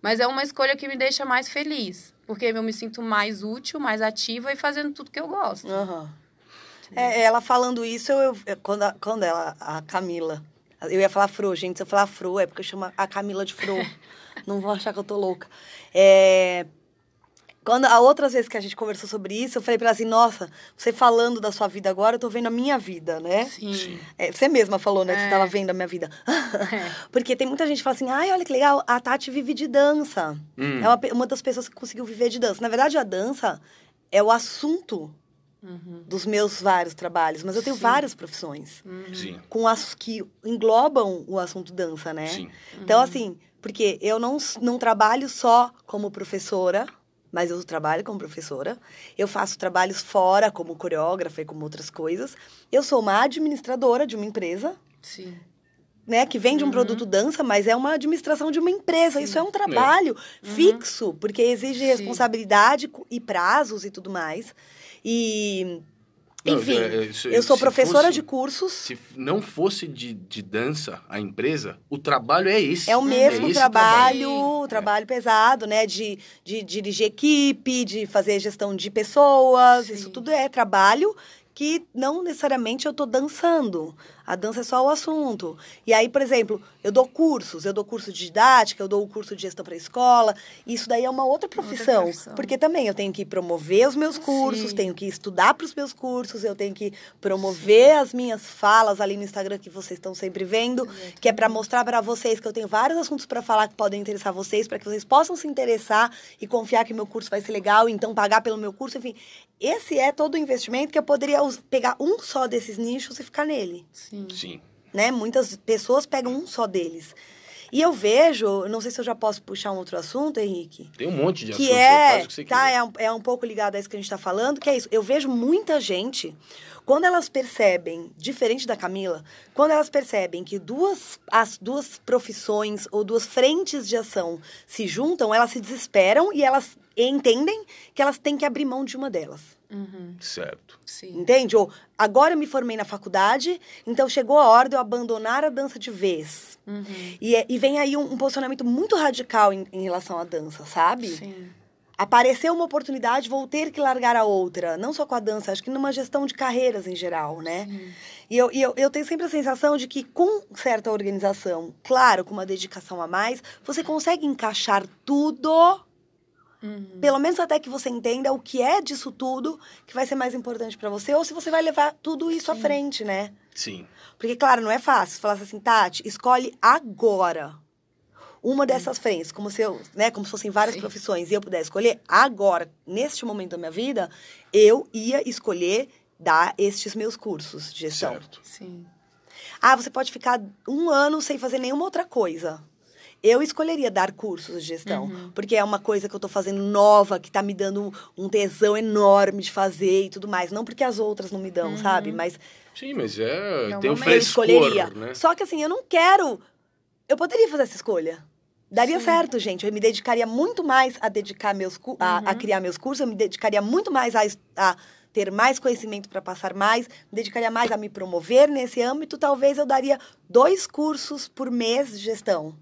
Mas é uma escolha que me deixa mais feliz, porque eu me sinto mais útil, mais ativa e fazendo tudo que eu gosto. Aham. É, ela falando isso, eu, eu- quando, a, quando ela, a Camila, eu ia falar Fro, gente, se eu falar Fro, é porque eu chamo a Camila de Fro. Não vão achar que eu tô louca. É, quando a outras vezes que a gente conversou sobre isso, eu falei pra ela assim, nossa, você falando da sua vida agora, eu tô vendo a minha vida, né? Sim. É, você mesma falou, né, que você É. tava vendo a minha vida. É. Porque tem muita gente que fala assim, ai, olha que legal, a Tati vive de dança. Hum. É uma, uma das pessoas que conseguiu viver de dança. Na verdade, a dança é o assunto Uhum. dos meus vários trabalhos, mas eu tenho Sim. várias profissões Uhum. Com as que englobam o assunto dança, né? sim. Então, assim, porque eu não, não trabalho só como professora, mas eu trabalho como professora. Eu faço trabalhos fora, como coreógrafa e como outras coisas. Eu sou uma administradora de uma empresa, Sim. né? Que vende um Uhum. produto dança, mas é uma administração de uma empresa. Sim. Isso é um trabalho Uhum. fixo, porque exige Sim. responsabilidade e prazos e tudo mais. E, enfim, é, é, isso- eu sou se professora fosse- de cursos. Se não fosse de, de dança a empresa, o trabalho é esse. É o mesmo esse trabalho, trabalho. o trabalho pesado, né? De, de dirigir equipe, de fazer gestão de pessoas. Sim. Isso tudo é trabalho que não necessariamente eu tô dançando. A dança é só o assunto. E aí, por exemplo, eu dou cursos, eu dou curso de didática, eu dou o curso de gestão para escola. Isso daí é uma outra profissão, profissão. porque também eu tenho que promover os meus cursos, Sim. tenho que estudar para os meus cursos, eu tenho que promover as minhas falas ali no Instagram que vocês estão sempre vendo, que é para mostrar para vocês que eu tenho vários assuntos para falar que podem interessar vocês, para que vocês possam se interessar e confiar que meu curso vai ser legal, então pagar pelo meu curso, enfim. Esse é todo o investimento que eu poderia pegar um só desses nichos e ficar nele Sim. Sim. né? Muitas pessoas pegam um só deles. E eu vejo, não sei se eu já posso puxar um outro assunto, Henrique, Tem um monte de que assuntos, é, que você tá, é um, é um pouco ligado a isso que a gente tá falando, que é isso. Eu vejo muita gente, quando elas percebem, diferente da Camila, quando elas percebem que duas, as duas profissões ou duas frentes de ação se juntam, elas se desesperam e elas entendem que elas têm que abrir mão de uma delas. Uhum. Certo. Sim. Entende? Ou agora eu me formei na faculdade, então chegou a hora de eu abandonar a dança de vez. Uhum. E, é- e vem aí um, um posicionamento muito radical em, em relação à dança, sabe? Sim. Apareceu uma oportunidade, vou ter que largar a outra. Não só com a dança, acho que numa gestão de carreiras em geral, né? Sim. E eu, e eu, eu tenho sempre a sensação de que com certa organização, claro, com uma dedicação a mais, você consegue encaixar tudo Uhum. pelo menos até que você entenda o que é disso tudo que vai ser mais importante pra você, ou se você vai levar tudo isso à Sim. frente, né? Sim. Porque, claro, não é fácil. Falar assim, Tati, escolhe agora uma dessas frentes, como se eu, né, como se fossem várias Sim. profissões e eu pudesse escolher, agora, neste momento da minha vida, eu ia escolher dar estes meus cursos de gestão. Certo. Sim. Ah, você pode ficar um ano sem fazer nenhuma outra coisa. Eu escolheria dar cursos de gestão, Uhum. porque é uma coisa que eu tô fazendo nova, que tá me dando um tesão enorme de fazer e tudo mais. Não porque as outras não me dão, Uhum. sabe? Mas Sim, mas é. É tem um uma- eu frescor, escolheria. né? Só que assim, eu não quero. Eu poderia fazer essa escolha. Daria Sim. certo, gente. Eu me dedicaria muito mais a dedicar meus cu- a, a Uhum. criar meus cursos, eu me dedicaria muito mais a, a ter mais conhecimento para passar mais, me dedicaria mais a me promover nesse âmbito. Talvez eu daria dois cursos por mês de gestão.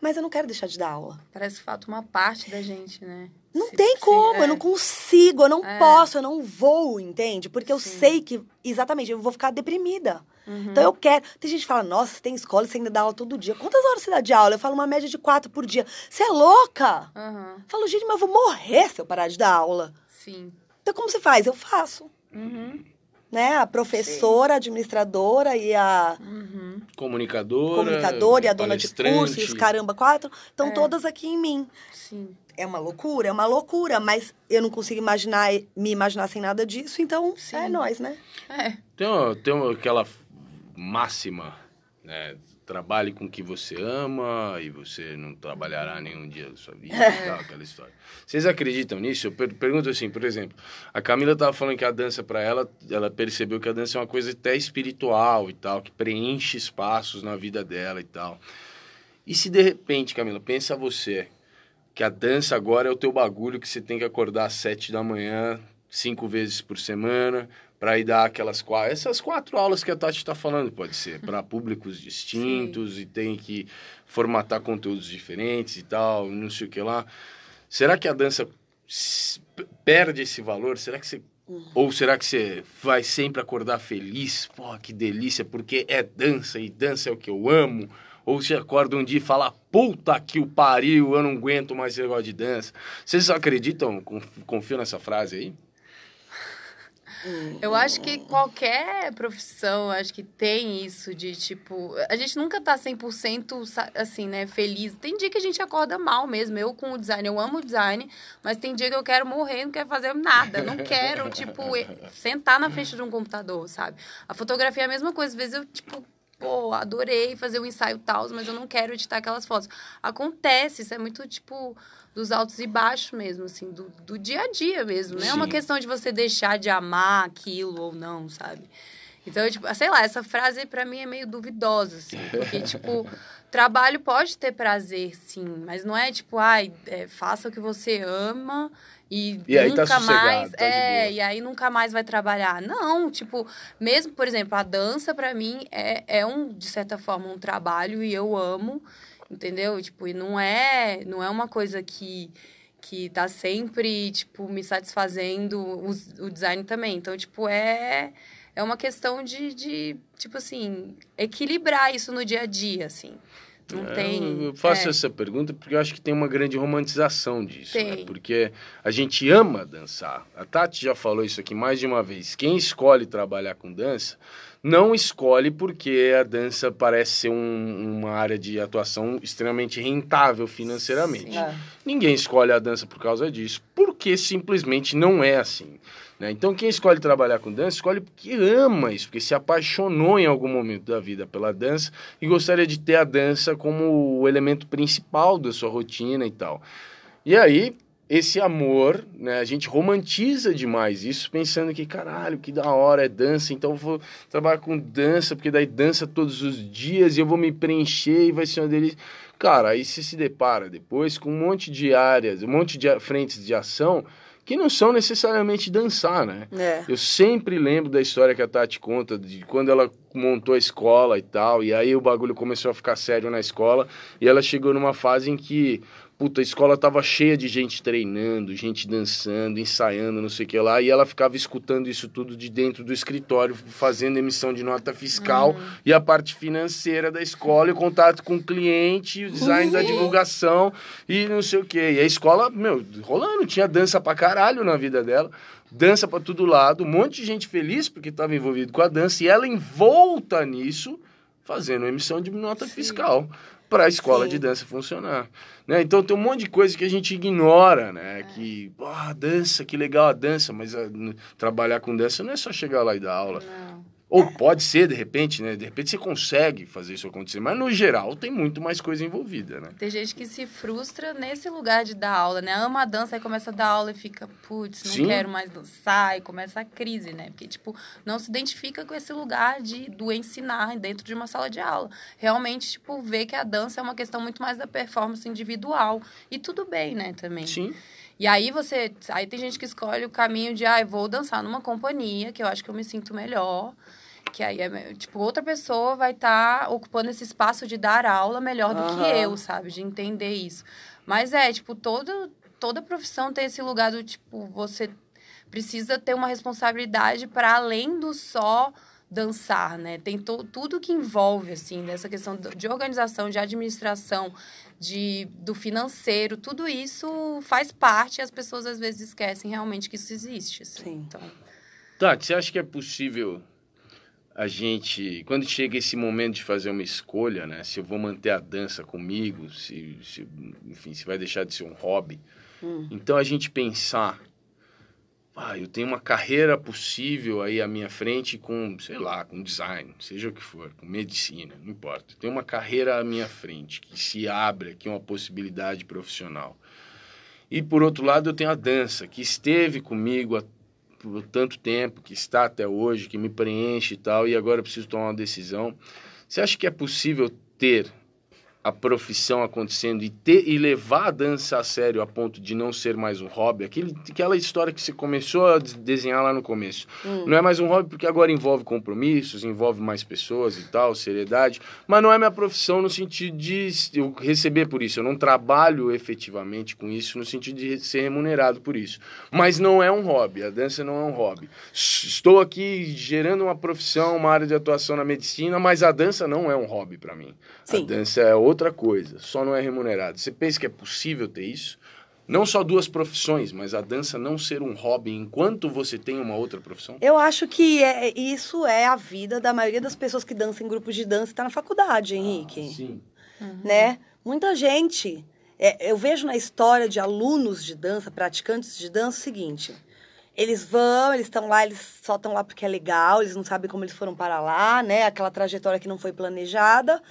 Mas eu não quero deixar de dar aula. Parece que falta uma parte da gente, né? Não Se- tem se- como, é. eu não consigo, eu não É. posso, eu não vou, entende? Porque eu Sim. sei que, exatamente, eu vou ficar deprimida. Uhum. Então eu quero. Tem gente que fala, nossa, você tem escola e você ainda dá aula todo dia. Quantas horas você dá de aula? Eu falo uma média de quatro por dia. Você é louca? Aham. Eu falo, gente, mas eu vou morrer se eu parar de dar aula. Sim. Então como você faz? Eu faço. Uhum. Né? A professora, a administradora e a Uhum. Comunicadora. comunicadora e a dona de curso e os caramba quatro estão É. todas aqui em mim. Sim. É uma loucura, é uma loucura, mas eu não consigo imaginar, me imaginar sem nada disso, então Sim. é nós, né? É. Tem, uma- tem uma- aquela máxima, né? Trabalhe com o que você ama e você não trabalhará nenhum dia da sua vida e tal, aquela história. Vocês acreditam nisso? Eu per- pergunto assim, por exemplo, a Camila estava falando que a dança para ela, ela percebeu que a dança é uma coisa até espiritual e tal, que preenche espaços na vida dela e tal. E se de repente, Camila, pensa você, que a dança agora é o teu bagulho que você tem que acordar às sete da manhã, cinco vezes por semana, para ir dar aquelas quatro, essas quatro aulas que a Tati está falando, pode ser, para públicos distintos e tem que formatar conteúdos diferentes e tal, não sei o que lá. Será que a dança perde esse valor? Será que você ou será que você vai sempre acordar feliz? Pô, que delícia, porque é dança e dança é o que eu amo. Ou você acorda um dia e fala, puta que o pariu, eu não aguento mais esse negócio de dança. Vocês acreditam, conf- confiam nessa frase aí? Eu acho que qualquer profissão, acho que tem isso de, tipo... A gente nunca tá 100% sa- assim, né, feliz. Tem dia que a gente acorda mal mesmo. Eu com o design, eu amo o design, mas tem dia que eu quero morrer, não quero fazer nada. Não quero, tipo, sentar na frente de um computador, sabe? A fotografia é a mesma coisa. Às vezes eu, tipo... Pô, adorei fazer um ensaio tal, mas eu não quero editar aquelas fotos. Acontece, isso é muito, tipo, dos altos e baixos mesmo, assim, do, do dia a dia mesmo. Não é uma questão de você deixar de amar aquilo ou não, sabe? Então, tipo, sei lá, essa frase pra mim é meio duvidosa, assim. Porque, tipo, trabalho pode ter prazer, sim. Mas não é tipo, ai, é, faça o que você ama e, E tá nunca sossegado, mais. tá é, e aí nunca mais vai trabalhar. Não, tipo, mesmo, por exemplo, a dança pra mim é, é um, de certa forma, um trabalho e eu amo, entendeu? Tipo, e não é, não é uma coisa que que tá sempre, tipo, me satisfazendo o, o design também. Então, tipo, é é uma questão de, de, tipo assim, equilibrar isso no dia a dia, assim. Não É, tem. Eu faço é. essa pergunta porque eu acho que tem uma grande romantização disso, né? Tem. Porque a gente ama dançar. A Tati já falou isso aqui mais de uma vez. Quem escolhe trabalhar com dança não escolhe porque a dança parece ser um- uma área de atuação extremamente rentável financeiramente. Sim. É. Ninguém escolhe a dança por causa disso, porque simplesmente não é assim. né? Então, quem escolhe trabalhar com dança, escolhe porque ama isso, porque se apaixonou em algum momento da vida pela dança e gostaria de ter a dança como o elemento principal da sua rotina e tal. E aí, esse amor, né, a gente romantiza demais isso, pensando que, caralho, que da hora é dança, então eu vou trabalhar com dança, porque daí dança todos os dias e eu vou me preencher e vai ser uma delícia. Cara, aí você se depara depois com um monte de áreas, um monte de frentes de ação que não são necessariamente dançar, né? É. Eu sempre lembro da história que a Tati conta de quando ela montou a escola e tal, e aí o bagulho começou a ficar sério na escola, e ela chegou numa fase em que, puta, a escola tava cheia de gente treinando, gente dançando, ensaiando, não sei o que lá, e ela ficava escutando isso tudo de dentro do escritório, fazendo emissão de nota fiscal e a parte financeira da escola, e o contato com o cliente, o design da divulgação e não sei o que. E a escola, meu, rolando, tinha dança pra caralho na vida dela dança pra todo lado, um monte de gente feliz porque estava envolvido com a dança e ela envolta nisso fazendo emissão de nota Sim. fiscal. Para a escola Sim. de dança funcionar. Né? Então tem um monte de coisa que a gente ignora, né? Que, pô, a dança, que legal a dança, mas ah, n- trabalhar com dança não é só chegar lá e dar aula. Não. Ou pode ser, de repente, né? De repente você consegue fazer isso acontecer, mas no geral tem muito mais coisa envolvida, né? Tem gente que se frustra nesse lugar de dar aula, né? Ama a dança e começa a dar aula e fica, putz, não Sim. quero mais dançar. E começa a crise, né? Porque, tipo, não se identifica com esse lugar de, do ensinar dentro de uma sala de aula. Realmente, tipo, vê que a dança é uma questão muito mais da performance individual. E tudo bem, né, também. Sim. E aí você. Aí tem gente que escolhe o caminho de, ah, vou dançar numa companhia, que eu acho que eu me sinto melhor. Que aí é, tipo, outra pessoa vai estar ocupando esse espaço de dar aula melhor do que Aham. eu, sabe? De entender isso. Mas é, tipo, todo, toda profissão tem esse lugar do, tipo, você precisa ter uma responsabilidade para além do só dançar, né? Tem to, tudo que envolve, assim, dessa questão de organização, de administração, de, do financeiro, tudo isso faz parte e as pessoas às vezes esquecem realmente que isso existe. assim. Sim. Então, Tati, você acha que é possível a gente, quando chega esse momento de fazer uma escolha, né? Se eu vou manter a dança comigo, se, se enfim, se vai deixar de ser um hobby. Hum. Então a gente pensar, ah, eu tenho uma carreira possível aí à minha frente com, sei lá, com design, seja o que for, com medicina, não importa. Tem uma carreira à minha frente que se abre aqui uma possibilidade profissional. E por outro lado, eu tenho a dança, que esteve comigo por tanto tempo, que está até hoje, que me preenche e tal, e agora eu preciso tomar uma decisão. Você acha que é possível ter a profissão acontecendo e ter e levar a dança a sério a ponto de não ser mais um hobby? Aquele, aquela história que você começou a des- desenhar lá no começo. Hum. Não é mais um hobby porque agora envolve compromissos, envolve mais pessoas e tal, seriedade. Mas não é minha profissão no sentido de eu receber por isso. Eu não trabalho efetivamente com isso no sentido de ser remunerado por isso. Mas não é um hobby. A dança não é um hobby. Estou aqui gerando uma profissão, uma área de atuação na medicina, mas a dança não é um hobby para mim. A Sim. dança é outra coisa, só não é remunerado. Você pensa que é possível ter isso? Não só duas profissões, mas a dança não ser um hobby enquanto você tem uma outra profissão? Eu acho que é, isso é a vida da maioria das pessoas que dançam em grupos de dança e tá na faculdade, Henrique. Sim. né? Muita gente. é, eu vejo na história de alunos de dança, praticantes de dança, o seguinte: eles vão, eles estão lá, eles só estão lá porque é legal, eles não sabem como eles foram para lá, né? Aquela trajetória que não foi planejada.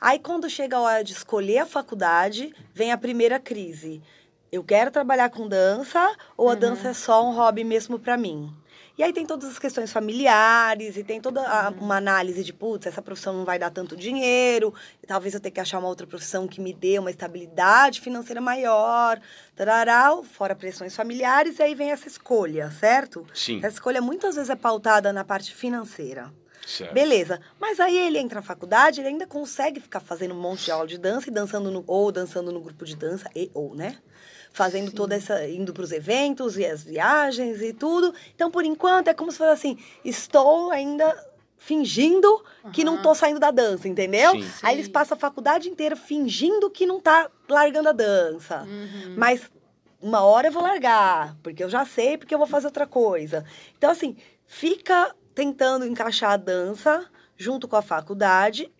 Aí, quando chega a hora de escolher a faculdade, vem a primeira crise. Eu quero trabalhar com dança ou a dança é só um hobby mesmo para mim? E aí tem todas as questões familiares e tem toda a- uma análise de, putz, essa profissão não vai dar tanto dinheiro, talvez eu tenha que achar uma outra profissão que me dê uma estabilidade financeira maior, tarará, fora pressões familiares, e aí vem essa escolha, certo? Sim, Essa escolha muitas vezes é pautada na parte financeira. Certo. Beleza. Mas aí ele entra na faculdade, ele ainda consegue ficar fazendo um monte de aula de dança e dançando no, ou dançando no grupo de dança, e ou, né? Fazendo toda essa. indo para os eventos e as viagens e tudo. Então, por enquanto, é como se fosse assim: estou ainda fingindo que não Aham. tô saindo da dança, entendeu? Sim. Aí eles Sim. passam a faculdade inteira fingindo que não tá largando a dança. Uhum. Mas uma hora eu vou largar, porque eu já sei, porque eu vou fazer outra coisa. Então, assim, fica tentando encaixar a dança junto com a faculdade.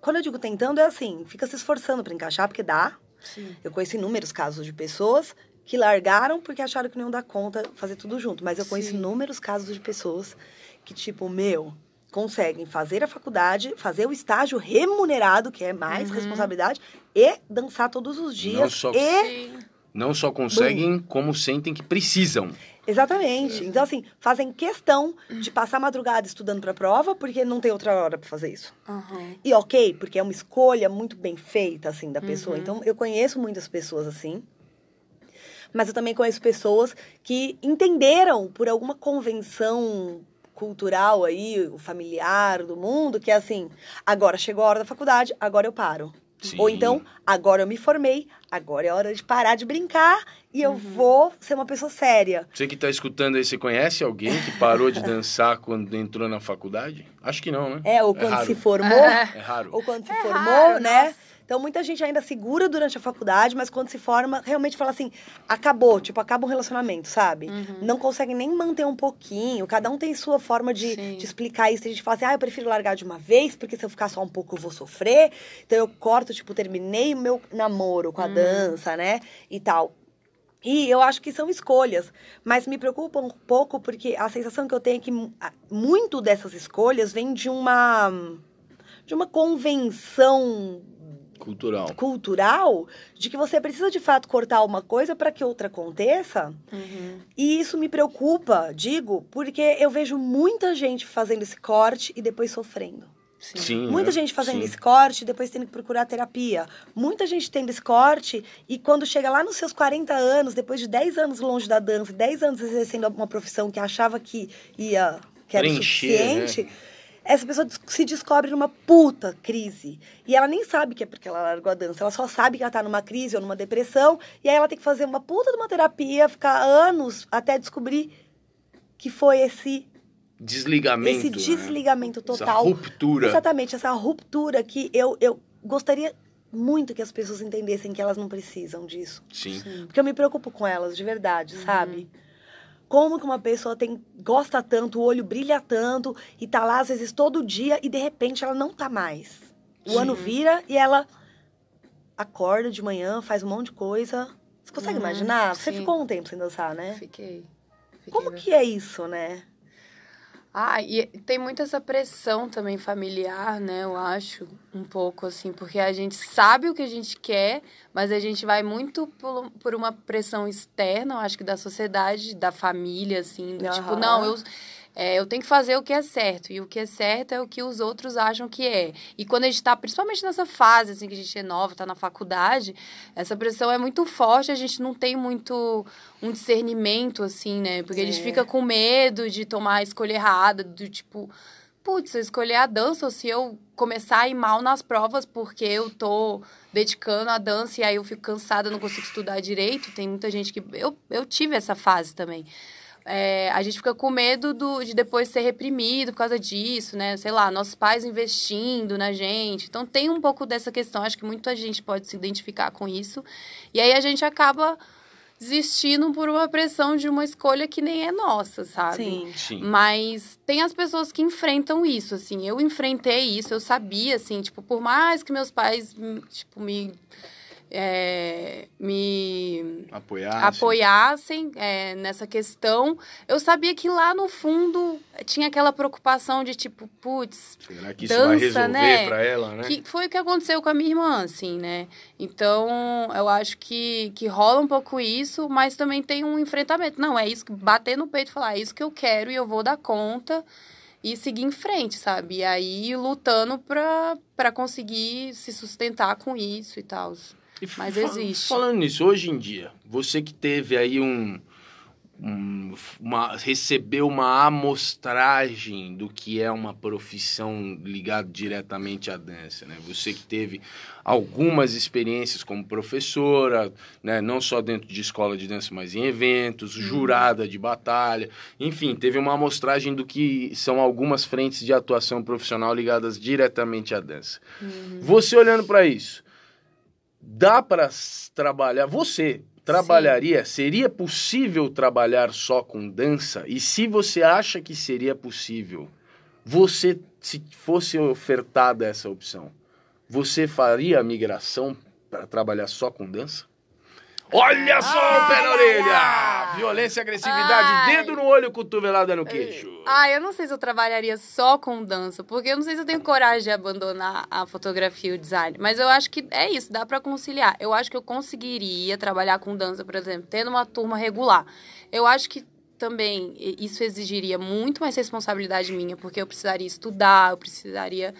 Quando eu digo tentando, é assim, fica se esforçando para encaixar, porque dá. Sim. Eu conheço inúmeros casos de pessoas que largaram porque acharam que não iam dar conta fazer tudo junto. Mas eu conheço Sim. inúmeros casos de pessoas que, tipo, meu, conseguem fazer a faculdade, fazer o estágio remunerado, que é mais Uhum. responsabilidade, e dançar todos os dias. só- E Sim. Não só conseguem, como sentem que precisam. Exatamente. Então, assim, fazem questão de passar a madrugada estudando para a prova, porque não tem outra hora para fazer isso. Aham. E ok, porque é uma escolha muito bem feita, assim, da pessoa. Uhum. Então, eu conheço muitas pessoas assim. Mas eu também conheço pessoas que entenderam por alguma convenção cultural aí, familiar do mundo, que é assim, agora chegou a hora da faculdade, agora eu paro. Sim. Ou então, agora eu me formei, agora é hora de parar de brincar e eu vou ser uma pessoa séria. Você que está escutando aí, você conhece alguém que parou de dançar quando entrou na faculdade? Acho que não, né? É, ou quando raro. se formou, É raro. ou quando se É formou, raro, né? nossa. Então muita gente ainda segura durante a faculdade, mas quando se forma, realmente fala assim, acabou, tipo, acaba um relacionamento, sabe? Uhum. Não consegue nem manter um pouquinho, cada um tem sua forma de, de explicar isso. Tem gente que fala assim, ah, eu prefiro largar de uma vez, porque se eu ficar só um pouco eu vou sofrer. Então eu corto, tipo, terminei o meu namoro com a Uhum. dança, né? E tal. E eu acho que são escolhas, mas me preocupa um pouco porque a sensação que eu tenho é que muito dessas escolhas vem de uma de uma convenção Cultural. cultural de que você precisa de fato cortar uma coisa para que outra aconteça. Uhum. E isso me preocupa, digo, porque eu vejo muita gente fazendo esse corte e depois sofrendo. Sim. Sim. Muita né? gente fazendo Sim. esse corte e depois tendo que procurar terapia. Muita gente tendo esse corte e quando chega lá nos seus 40 anos, depois de 10 anos longe da dança, 10 anos exercendo uma profissão que achava que ia que era o Preencher, né? Essa pessoa se descobre numa puta crise. E ela nem sabe que é porque ela largou a dança, ela só sabe que ela tá numa crise ou numa depressão, e aí ela tem que fazer uma puta de uma terapia, ficar anos até descobrir que foi esse Desligamento. esse né? desligamento Essa total. ruptura. Exatamente, essa ruptura que eu, eu gostaria muito que as pessoas entendessem que elas não precisam disso. Sim. Porque eu me preocupo com elas, de verdade, sabe? Como que uma pessoa tem gosta tanto, o olho brilha tanto e tá lá às vezes todo dia e de repente ela não tá mais. O ano vira e ela acorda de manhã, faz um monte de coisa. Você consegue Uhum, imaginar? Você sim. ficou um tempo sem dançar, né? Fiquei. Fiquei Como bem- que é isso, né? Ah, e tem muito essa pressão também familiar, né? Eu acho, um pouco assim, porque a gente sabe o que a gente quer, mas a gente vai muito por, por uma pressão externa, eu acho que da sociedade, da família, assim, do tipo, Aham. não, eu, é, eu tenho que fazer o que é certo, e o que é certo é o que os outros acham que é. E quando a gente tá, principalmente nessa fase, assim, que a gente é nova, tá na faculdade, essa pressão é muito forte, a gente não tem muito um discernimento, assim, né? Porque a gente É. fica com medo de tomar a escolha errada, do tipo, putz, se eu escolher a dança, ou se eu começar a ir mal nas provas porque eu tô dedicando a dança e aí eu fico cansada, não consigo estudar direito. Tem muita gente que. Eu, eu tive essa fase também. É, a gente fica com medo do, de depois ser reprimido por causa disso, né? Sei lá, nossos pais investindo na gente. Então tem um pouco dessa questão, acho que muita gente pode se identificar com isso. E aí a gente acaba desistindo por uma pressão de uma escolha que nem é nossa, sabe? Sim. Sim. Mas tem as pessoas que enfrentam isso, assim. Eu enfrentei isso, eu sabia, assim, tipo, por mais que meus pais, hum, tipo, me. É, me Apoiar. apoiassem é, nessa questão, eu sabia que lá no fundo tinha aquela preocupação de tipo, putz, Será que isso vai dança, resolver né? pra ela, né? que foi o que aconteceu com a minha irmã, assim, né? Então, eu acho que, que rola um pouco isso, mas também tem um enfrentamento. Não, é isso, que bater no peito e falar, é isso que eu quero e eu vou dar conta e seguir em frente, sabe? E aí, lutando pra, pra conseguir se sustentar com isso e tal. Mas fa- existe. Falando nisso, hoje em dia, você que teve aí um. um- uma, recebeu uma amostragem do que é uma profissão ligada diretamente à dança, né? Você que teve algumas experiências como professora, né? Não só dentro de escola de dança, mas em eventos, Uhum. jurada de batalha, enfim, teve uma amostragem do que são algumas frentes de atuação profissional ligadas diretamente à dança. Uhum. Você olhando para isso, dá para trabalhar? Você trabalharia? Seria possível trabalhar só com dança? E se você acha que seria possível, você, se fosse ofertada essa opção, você faria a migração para trabalhar só com dança? Olha só o pé na orelha! Violência, agressividade, Ai. dedo no olho, cotovelada no queixo. Ah, eu não sei se eu trabalharia só com dança, porque eu não sei se eu tenho coragem de abandonar a fotografia e o design. Mas eu acho que é isso, dá pra conciliar. Eu acho que eu conseguiria trabalhar com dança, por exemplo, tendo uma turma regular. Eu acho que também isso exigiria muito mais responsabilidade minha, porque eu precisaria estudar, eu precisaria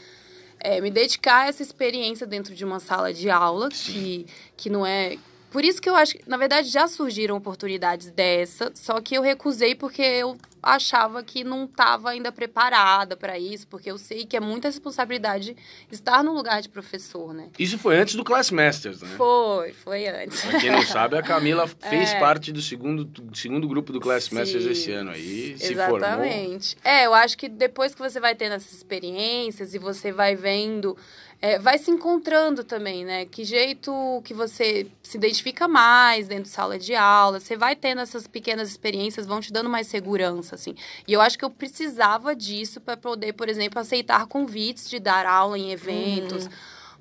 é, me dedicar a essa experiência dentro de uma sala de aula, que, que não é. Por isso que eu acho que, na verdade, já surgiram oportunidades dessa, só que eu recusei porque eu achava que não estava ainda preparada para isso, porque eu sei que é muita responsabilidade estar no lugar de professor, né? Isso foi antes do Class Masters, né? Foi, foi antes. Pra quem não sabe, a Camila fez É. parte do segundo, do segundo grupo do Class Sim, Masters esse ano aí. Se formou. Exatamente. É, eu acho que depois que você vai tendo essas experiências e você vai vendo é, vai se encontrando também, né? Que jeito que você se identifica mais dentro de sala de aula, você vai tendo essas pequenas experiências, vão te dando mais segurança, assim. E eu acho que eu precisava disso para poder, por exemplo, aceitar convites de dar aula em eventos, uhum.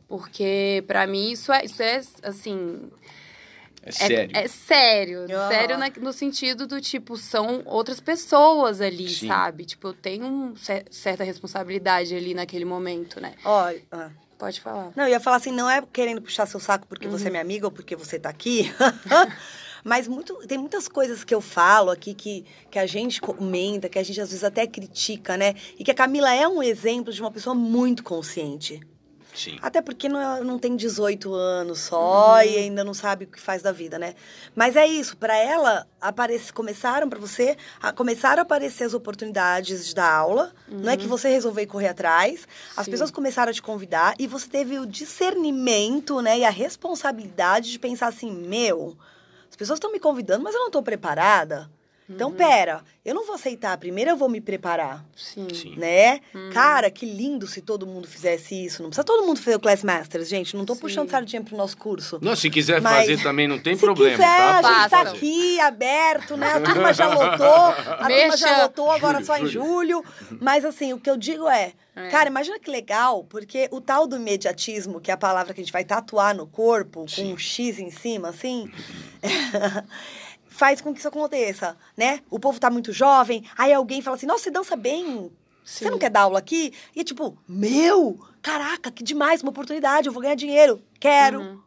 porque para mim isso é, isso é assim é sério. É, é sério. Oh. Sério na, no sentido do, tipo, são outras pessoas ali, Sim. sabe? Tipo, eu tenho um, certa responsabilidade ali naquele momento, né? Olha. Ah. Pode falar. Não, eu ia falar assim, não é querendo puxar seu saco porque uhum. você é uhum. minha amiga ou porque você tá aqui. Mas muito, tem muitas coisas que eu falo aqui que, que a gente comenta, que a gente às vezes até critica, né? E que a Camila é um exemplo de uma pessoa muito consciente. Sim. Até porque não, não tem 18 anos só uhum. e ainda não sabe o que faz da vida, né? Mas é isso, para ela aparece, começaram para você, a, começaram a aparecer as oportunidades de dar aula. Uhum. Não é que uhum. você resolveu correr atrás. As Sim. pessoas começaram a te convidar e você teve o discernimento, né, e a responsabilidade de pensar assim, meu, as pessoas estão me convidando, mas eu não estou preparada. Então, uhum. pera, eu não vou aceitar. Primeiro eu vou me preparar. Sim. Sim. Né? Uhum. Cara, que lindo se todo mundo fizesse isso. Não precisa todo mundo fazer o Class Masters, gente. Não tô Sim. puxando sardinha pro nosso curso. Não, se quiser mas... fazer também não tem se problema. Quiser, tá? a gente tá aqui, aberto, né? A turma já lotou. A turma já lotou, agora só em julho. Mas assim, o que eu digo é. É. Cara, imagina que legal, porque o tal do imediatismo, que é a palavra que a gente vai tatuar no corpo, Sim. com um X em cima, assim, faz com que isso aconteça, né? O povo tá muito jovem, aí alguém fala assim, nossa, você dança bem, Sim. você não quer dar aula aqui? E é tipo, meu, caraca, que demais, uma oportunidade, eu vou ganhar dinheiro, quero. Uhum.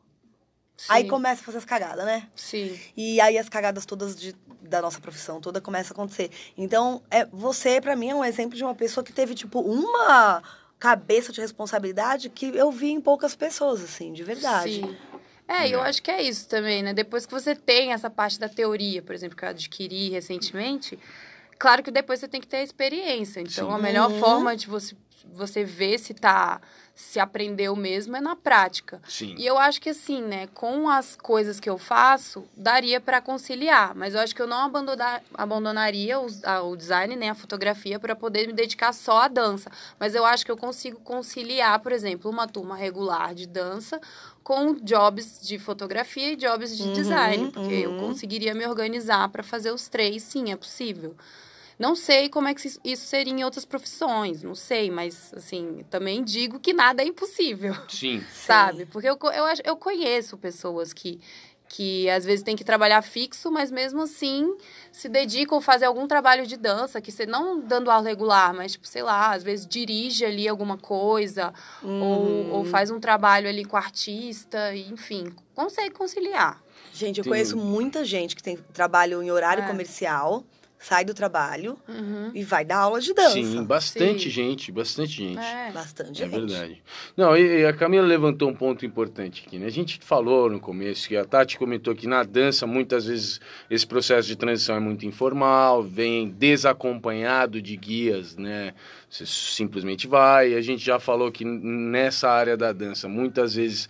Aí começa a fazer as cagadas, né? Sim. E aí as cagadas todas de, da nossa profissão toda começam a acontecer. Então, é, você, para mim, é um exemplo de uma pessoa que teve, tipo, uma cabeça de responsabilidade que eu vi em poucas pessoas, assim, de verdade. Sim. É, eu acho que é isso também, né? Depois que você tem essa parte da teoria, por exemplo, que eu adquiri recentemente, claro que depois você tem que ter a experiência. Então, Sim. a melhor uhum. forma de você, você ver se tá se aprendeu mesmo é na prática. Sim. E eu acho que assim, né, com as coisas que eu faço, daria para conciliar, mas eu acho que eu não abandonar, abandonaria o, a, o design nem a fotografia para poder me dedicar só à dança. Mas eu acho que eu consigo conciliar, por exemplo, uma turma regular de dança com jobs de fotografia e jobs de uhum, design, porque uhum. eu conseguiria me organizar para fazer os três, sim, é possível. Não sei como é que isso seria em outras profissões, não sei, mas assim, também digo que nada é impossível. Sim. Sabe? Porque eu, eu, eu conheço pessoas que, que às vezes tem que trabalhar fixo, mas mesmo assim se dedicam a fazer algum trabalho de dança, que você não dando aula regular, mas tipo, sei lá, às vezes dirige ali alguma coisa, hum. ou, ou faz um trabalho ali com artista, enfim, consegue conciliar. Gente, eu conheço muita gente que tem trabalho em horário é. comercial sai do trabalho uhum. e vai dar aula de dança. Sim, bastante Sim. gente, bastante gente. É. Bastante é gente. É verdade. Não, e a Camila levantou um ponto importante aqui, né? A gente falou no começo que a Tati comentou que na dança, muitas vezes, esse processo de transição é muito informal, vem desacompanhado de guias, né? Você simplesmente vai. A gente já falou que nessa área da dança, muitas vezes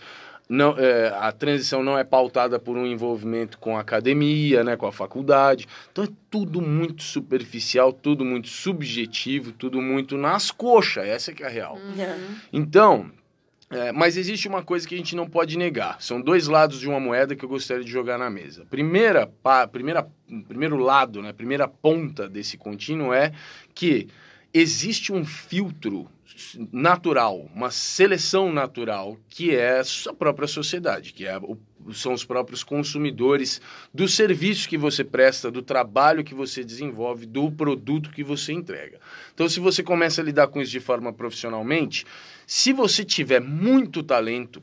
não, é, a transição não é pautada por um envolvimento com a academia, né, com a faculdade. Então é tudo muito superficial, tudo muito subjetivo, tudo muito nas coxas. Essa que é a real. Uhum. Então, é, mas existe uma coisa que a gente não pode negar. São dois lados de uma moeda que eu gostaria de jogar na mesa. Primeira, pa, primeira, primeiro lado, né, primeira ponta desse contínuo é que existe um filtro natural, uma seleção natural, que é a própria sociedade, que é o, são os próprios consumidores do serviço que você presta, do trabalho que você desenvolve, do produto que você entrega. Então, se você começa a lidar com isso de forma profissionalmente, se você tiver muito talento,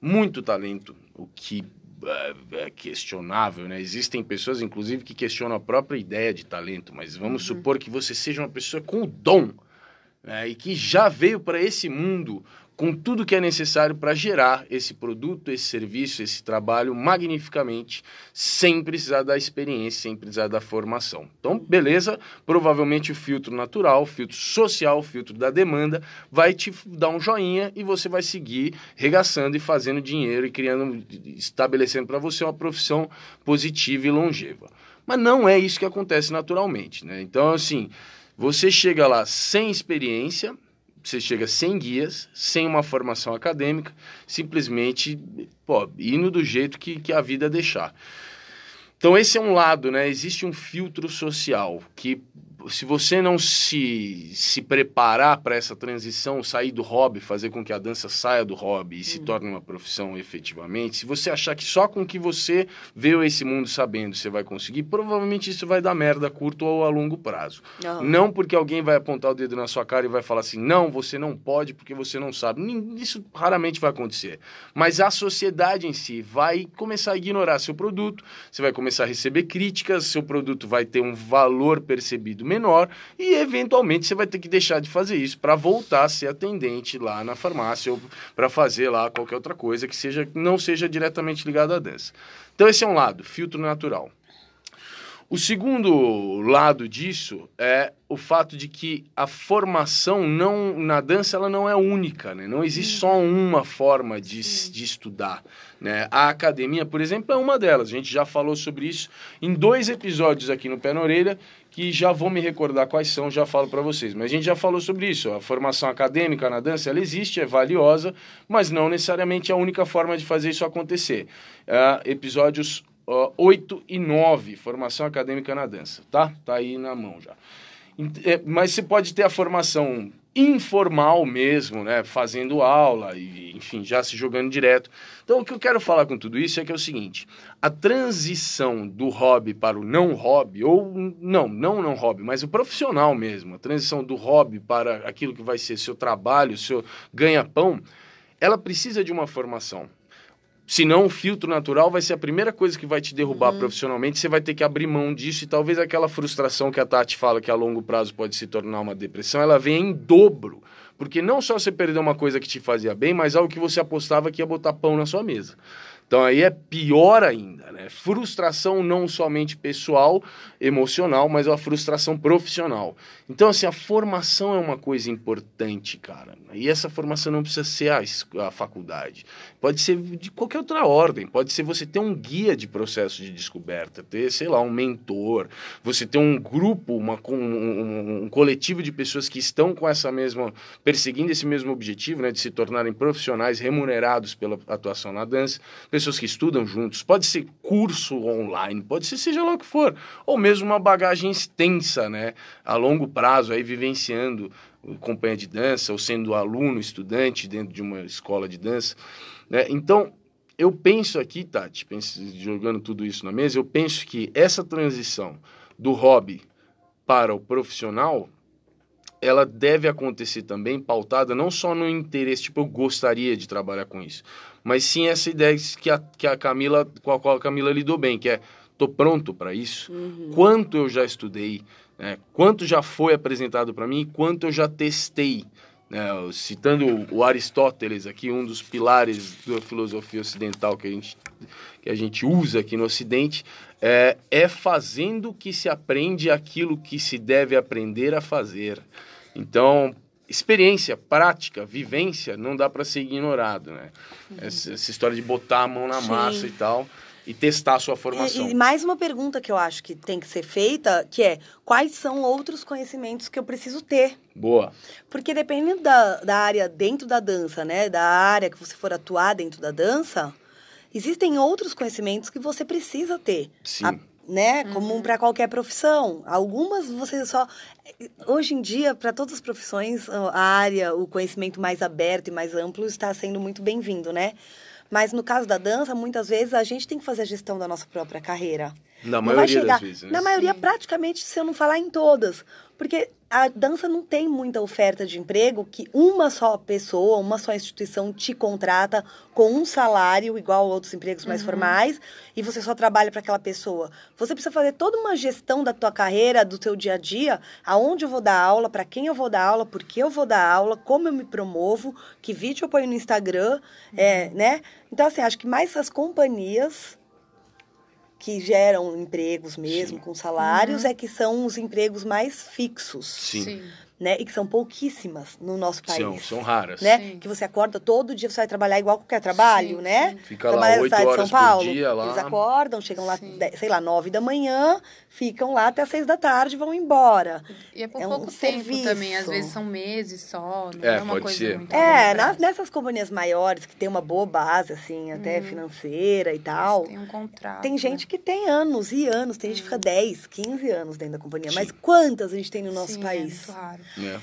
muito talento, o que é, é questionável, né? Existem pessoas, inclusive, que questionam a própria ideia de talento, mas vamos uhum. supor que você seja uma pessoa com o dom né, e que já veio para esse mundo com tudo que é necessário para gerar esse produto, esse serviço, esse trabalho magnificamente, sem precisar da experiência, sem precisar da formação. Então, beleza, provavelmente o filtro natural, o filtro social, o filtro da demanda, vai te dar um joinha e você vai seguir regaçando e fazendo dinheiro e criando, estabelecendo para você uma profissão positiva e longeva. Mas não é isso que acontece naturalmente, né? Então, assim, você chega lá sem experiência, você chega sem guias, sem uma formação acadêmica, simplesmente pô, indo do jeito que, que a vida deixar. Então esse é um lado, né? Existe um filtro social que se você não se, se preparar para essa transição, sair do hobby, fazer com que a dança saia do hobby e se uhum. torne uma profissão efetivamente, se você achar que só com que você veio esse mundo sabendo você vai conseguir, provavelmente isso vai dar merda a curto ou a longo prazo. Uhum. Não porque alguém vai apontar o dedo na sua cara e vai falar assim, não, você não pode porque você não sabe. Isso raramente vai acontecer. Mas a sociedade em si vai começar a ignorar seu produto, você vai começar a receber críticas, seu produto vai ter um valor percebido menor e eventualmente você vai ter que deixar de fazer isso para voltar a ser atendente lá na farmácia ou para fazer lá qualquer outra coisa que seja não seja diretamente ligada à dança. Então esse é um lado, filtro natural. O segundo lado disso é o fato de que a formação não na dança ela não é única, né? Não existe só uma forma de, de estudar, né? A academia, por exemplo, é uma delas. A gente já falou sobre isso em dois episódios aqui no Pé na Orelha, que já vou me recordar quais são, já falo para vocês. Mas a gente já falou sobre isso. A formação acadêmica na dança, ela existe, é valiosa, mas não necessariamente é a única forma de fazer isso acontecer. Uh, episódios uh, 8 e 9, formação acadêmica na dança, tá? Tá aí na mão já. É, mas você pode ter a formação informal mesmo, né? Fazendo aula e, enfim, já se jogando direto. Então, o que eu quero falar com tudo isso é que é o seguinte: a transição do hobby para o não hobby, ou não, não não hobby, mas o profissional mesmo, a transição do hobby para aquilo que vai ser seu trabalho, seu ganha-pão, ela precisa de uma formação. Senão, o filtro natural vai ser a primeira coisa que vai te derrubar uhum. profissionalmente. Você vai ter que abrir mão disso e talvez aquela frustração que a Tati fala que a longo prazo pode se tornar uma depressão, ela venha em dobro. Porque não só você perdeu uma coisa que te fazia bem, mas algo que você apostava que ia botar pão na sua mesa. Então aí é pior ainda, né? Frustração não somente pessoal, emocional, mas uma frustração profissional. Então, assim, a formação é uma coisa importante, cara. E essa formação não precisa ser a, a faculdade. Pode ser de qualquer outra ordem. Pode ser você ter um guia de processo de descoberta, ter, sei lá, um mentor, você ter um grupo, uma, um, um, um coletivo de pessoas que estão com essa mesma, perseguindo esse mesmo objetivo, né? De se tornarem profissionais remunerados pela atuação na dança pessoas que estudam juntos, pode ser curso online, pode ser seja lá o que for, ou mesmo uma bagagem extensa, né, a longo prazo, aí vivenciando companhia de dança, ou sendo aluno, estudante dentro de uma escola de dança, né? Então, eu penso aqui, Tati, penso, jogando tudo isso na mesa, eu penso que essa transição do hobby para o profissional, ela deve acontecer também pautada não só no interesse, tipo, eu gostaria de trabalhar com isso, mas sim essa ideia que a, que a Camila, com a qual a Camila lidou bem, que é, tô pronto para isso, uhum. quanto eu já estudei, né? quanto já foi apresentado para mim, quanto eu já testei, né? citando o Aristóteles aqui, um dos pilares da filosofia ocidental que a gente, que a gente usa aqui no Ocidente, é, é fazendo que se aprende aquilo que se deve aprender a fazer. Então, experiência, prática, vivência, não dá para ser ignorado, né? Uhum. Essa, essa, história de botar a mão na Sim. massa e tal e testar a sua formação. E, e, mais uma pergunta que eu acho que tem que ser feita, que é quais são outros conhecimentos que eu preciso ter? Boa. Porque dependendo da, da área dentro da dança, né? Da área que você for atuar dentro da dança, existem outros conhecimentos que você precisa ter. Sim. A, né? Uhum. Como para qualquer profissão. Algumas você só. Hoje em dia, para todas as profissões, a área, o conhecimento mais aberto e mais amplo está sendo muito bem-vindo, né? Mas no caso da dança, muitas vezes a gente tem que fazer a gestão da nossa própria carreira. Na não maioria chegar, das vezes. Né? Na maioria, praticamente, se eu não falar em todas. Porque a dança não tem muita oferta de emprego que uma só pessoa, uma só instituição te contrata com um salário igual a outros empregos mais uhum. formais e você só trabalha para aquela pessoa. Você precisa fazer toda uma gestão da tua carreira, do teu dia a dia, aonde eu vou dar aula, para quem eu vou dar aula, por que eu vou dar aula, como eu me promovo, que vídeo eu ponho no Instagram, uhum. é, né? Então assim, acho que mais essas companhias que geram empregos mesmo, Sim. com salários, uhum. é que são os empregos mais fixos. Sim. Sim. Né? E que são pouquíssimas no nosso país. São, são raras. Né? Sim. Que você acorda todo dia, você vai trabalhar igual qualquer trabalho, Sim, né? sim. Fica lá Trabalha na oito cidade de horas São Paulo. por dia lá. Eles acordam, chegam lá, sei lá, nove da manhã, ficam lá até seis da tarde e vão embora. E é por É um pouco tempo serviço. também, às vezes são meses só, não É, é, uma pode coisa ser. muito É, nas- nessas companhias maiores, que tem uma boa base, assim, até financeira e tal, Tem um contrato. tem gente que tem anos e anos, tem gente que fica 10, 15 anos dentro da companhia. Mas quantas a gente tem no nosso Sim, país? É muito raro. Né?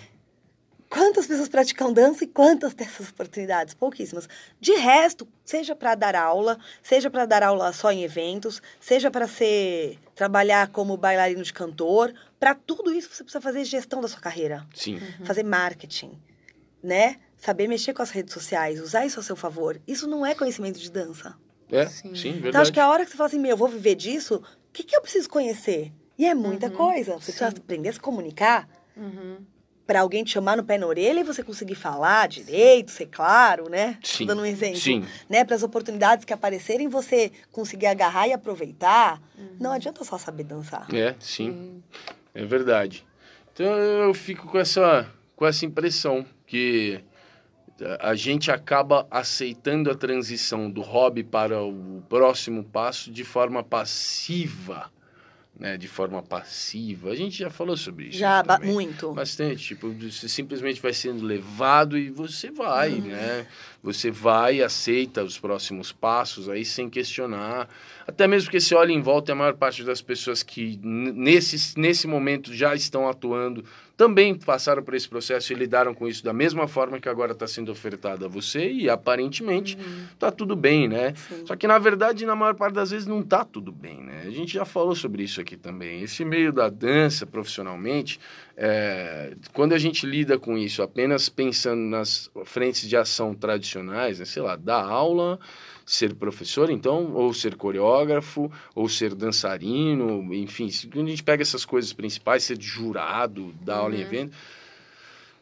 Quantas pessoas praticam dança e quantas dessas oportunidades? Pouquíssimas. De resto, seja para dar aula, seja para dar aula só em eventos, seja para ser trabalhar como bailarino de cantor, para tudo isso você precisa fazer gestão da sua carreira, Sim. fazer marketing, né? Saber mexer com as redes sociais, usar isso a seu favor. Isso não é conhecimento de dança. É, Sim. sim, verdade. Então acho que a hora que você fala assim, meu, eu vou viver disso, o que, que eu preciso conhecer? E é muita coisa. Você precisa Sim. aprender a se comunicar Uhum. Para alguém te chamar no pé na orelha e você conseguir falar direito, ser claro, né? Tô Sim, Dando um exemplo. sim. Né? Para as oportunidades que aparecerem, você conseguir agarrar e aproveitar. Não adianta só saber dançar. É, sim. É verdade. Então eu fico com essa, com essa impressão que a a gente acaba aceitando a transição do hobby para o próximo passo de forma passiva. Né, de forma passiva. A gente já falou sobre isso. Já, ba- também. muito. Bastante, tipo, você simplesmente vai sendo levado e você vai, Uhum. né? Você vai e aceita os próximos passos aí sem questionar. Até mesmo porque você olha em volta e a maior parte das pessoas que nesse, nesse momento já estão atuando também passaram por esse processo e lidaram com isso da mesma forma que agora está sendo ofertado a você e aparentemente tá tudo bem, né? Sim. Só que na verdade, na maior parte das vezes, não tá tudo bem, né? A gente já falou sobre isso aqui também. Esse meio da dança profissionalmente, é, quando a gente lida com isso apenas pensando nas frentes de ação tradicionais, né? sei lá, dar aula, ser professor, então, ou ser coreógrafo, ou ser dançarino, enfim, se- quando a gente pega essas coisas principais, ser jurado, dar aula em evento,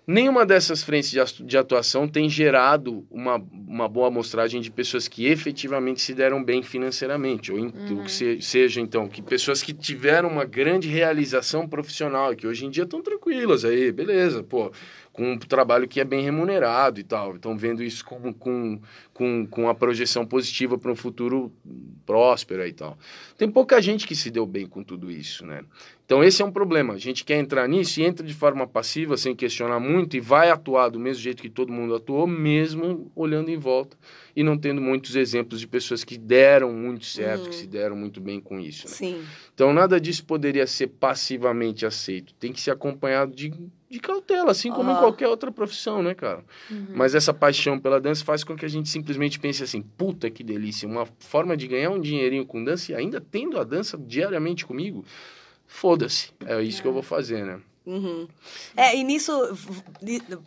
Nenhuma dessas frentes de atu- de atuação tem gerado uma, uma boa amostragem de pessoas que efetivamente se deram bem financeiramente, ou em- o que se- seja, então, que pessoas que tiveram uma grande realização profissional, que hoje em dia estão tranquilas aí, beleza, pô, com um trabalho que é bem remunerado e tal, estão vendo isso com, com, com, com a projeção positiva para um futuro próspero e tal. Tem pouca gente que se deu bem com tudo isso, né? Então esse é um problema. A gente quer entrar nisso e entra de forma passiva, sem questionar muito, e vai atuar do mesmo jeito que todo mundo atuou, mesmo olhando em volta e não tendo muitos exemplos de pessoas que deram muito certo, que se deram muito bem com isso. né? Sim. Então nada disso poderia ser passivamente aceito. Tem que ser acompanhado de, de cautela, assim como em qualquer outra profissão, né, cara? Mas essa paixão pela dança faz com que a gente simplesmente pense assim: puta que delícia, uma forma de ganhar um dinheirinho com dança e ainda tendo a dança diariamente comigo. Foda-se, é isso que eu vou fazer, né? Uhum. É, e nisso,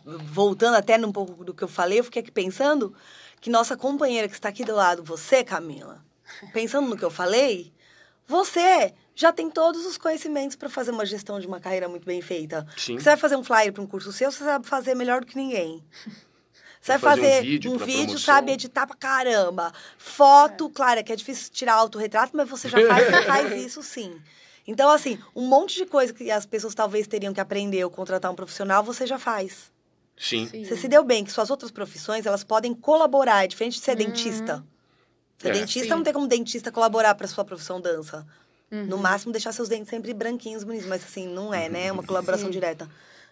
voltando até num pouco do que eu falei, eu fiquei aqui pensando que nossa companheira que está aqui do lado, você, Camila, pensando no que eu falei, você já tem todos os conhecimentos para fazer uma gestão de uma carreira muito bem feita. Sim. Você vai fazer um flyer para um curso seu, você sabe fazer melhor do que ninguém. Você vai Vai fazer um fazer vídeo um vídeo, sabe editar pra caramba. Foto, claro, é que é difícil tirar autorretrato, mas você já faz, você faz isso sim. Então, assim, um monte de coisa que as pessoas talvez teriam que aprender ou contratar um profissional, você já faz. Sim. Sim. Você se deu bem que suas outras profissões, elas podem colaborar, é diferente de ser dentista. Ser É. dentista Sim. não tem como dentista colaborar para sua profissão dança. No máximo deixar seus dentes sempre branquinhos, bonitos, mas assim, não é, né? É uma colaboração Sim. direta,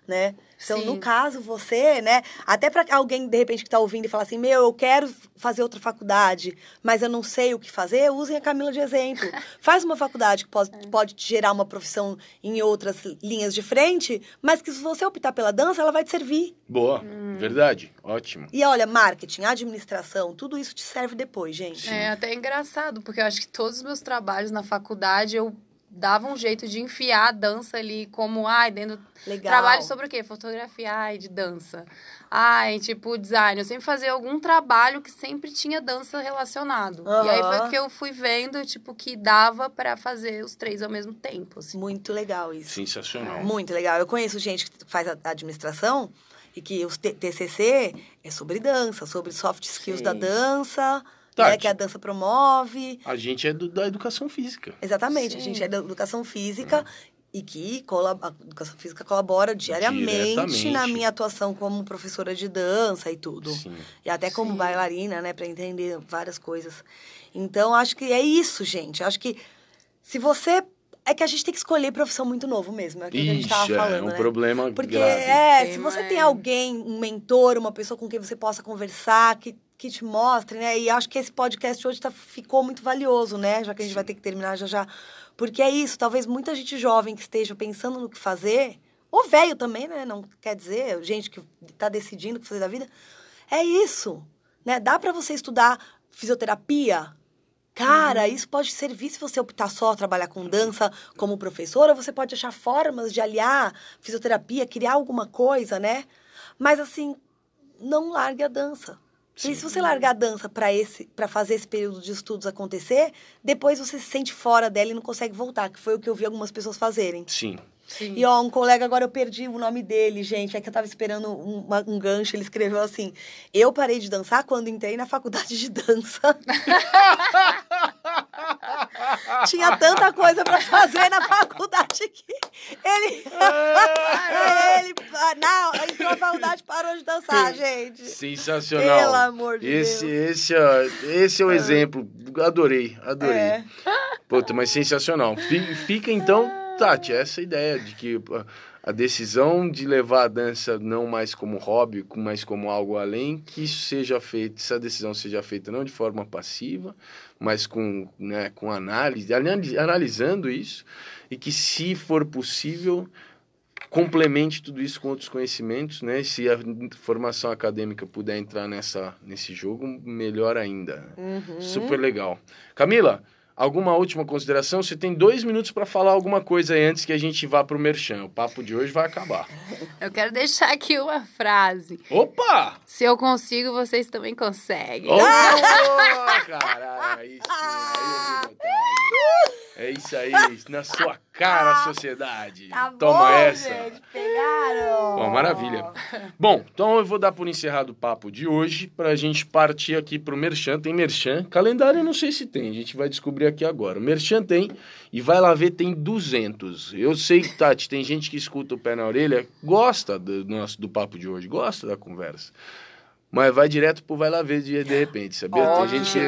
né? Então, Sim. no caso, você, né, até para alguém de repente que tá ouvindo e falar assim: "Meu, eu quero fazer outra faculdade, mas eu não sei o que fazer", usem a Camila de exemplo. Faz uma faculdade que pode, pode te gerar uma profissão em outras linhas de frente, mas que se você optar pela dança, ela vai te servir. Boa, verdade, ótimo. E olha, marketing, administração, tudo isso te serve depois, gente. É até engraçado, porque eu acho que todos os meus trabalhos na faculdade eu dava um jeito de enfiar a dança ali como, ai, dentro. Legal. Trabalho sobre o quê? Fotografia, ai, de dança. Ai, tipo, design. Eu sempre fazia algum trabalho que sempre tinha dança relacionado. E aí foi que eu fui vendo, tipo, que dava pra fazer os três ao mesmo tempo, assim. Muito legal isso. Sensacional. Muito legal. Eu conheço gente que faz a administração e que os TCC é sobre dança, sobre soft skills Sim. da dança, Tá, né, que a dança promove. A gente é do- da educação física. Exatamente, a Sim. gente é da educação física e que colab- a educação física colabora diariamente, na minha atuação como professora de dança e tudo. Sim. E até como Sim. bailarina, né, para entender várias coisas. Então, acho que é isso, gente. Acho que se você é que a gente tem que escolher profissão muito novo mesmo, é aquilo que a gente tava Ixi, falando, é um né? problema Porque grave. é, se Tema você é- tem alguém, um mentor, uma pessoa com quem você possa conversar, que, que te mostre, né? E acho que esse podcast hoje tá, ficou muito valioso, né? Já que a gente vai ter que terminar já já. Porque é isso, talvez muita gente jovem que esteja pensando no que fazer, ou velho também, né? Não quer dizer, gente que tá decidindo o que fazer da vida. É isso, né? Dá para você estudar fisioterapia, Cara, isso pode servir se você optar só trabalhar com dança como professora, você pode achar formas de aliar fisioterapia, criar alguma coisa, né? Mas assim, não largue a dança. Porque se você largar a dança para esse para fazer esse período de estudos acontecer, depois você se sente fora dela e não consegue voltar, que foi o que eu vi algumas pessoas fazerem. Sim. Sim. E ó, um colega, agora eu perdi o nome dele, gente. É que eu tava esperando um, uma- um gancho. Ele escreveu assim: Eu parei de dançar quando entrei na faculdade de dança. Tinha tanta coisa pra fazer na faculdade que ele. ele não, entrou na faculdade e parou de dançar, gente. Sensacional. Pelo amor de esse, Deus. Esse, ó, esse é o exemplo. Adorei, adorei. É. Puta, mas sensacional. Fi- Fica então, Tati, essa ideia de que a- decisão de levar a dança não mais como hobby, mas como algo além, que isso seja feito, essa decisão seja feita não de forma passiva, mas com, né, com análise, anali- analisando isso, e que se for possível, complemente tudo isso com outros conhecimentos, né? Se a formação acadêmica puder entrar nessa, nesse jogo, melhor ainda. Uhum. Super legal. Camila, alguma última consideração? Você tem dois minutos para falar alguma coisa aí antes que a gente vá pro Merchan. O papo de hoje vai acabar. Eu quero deixar aqui uma frase. Opa! Se eu consigo, vocês também conseguem. Ô, caralho! Aí sim, aí eu. É isso aí, na sua cara, sociedade. Tá Toma bom, essa. gente. Pegaram. Bom, maravilha. Bom, então eu vou dar por encerrado o papo de hoje pra gente partir aqui pro Merchan. Tem Merchan. Calendário eu não sei se tem, a gente vai descobrir aqui agora. O Merchan tem e vai lá ver, tem 200. Eu sei Tati, tem gente que escuta o pé na orelha, gosta do, nosso, do papo de hoje, gosta da conversa. Mas vai direto pro vai lá ver de, de repente, sabia? Ó, tem gente que...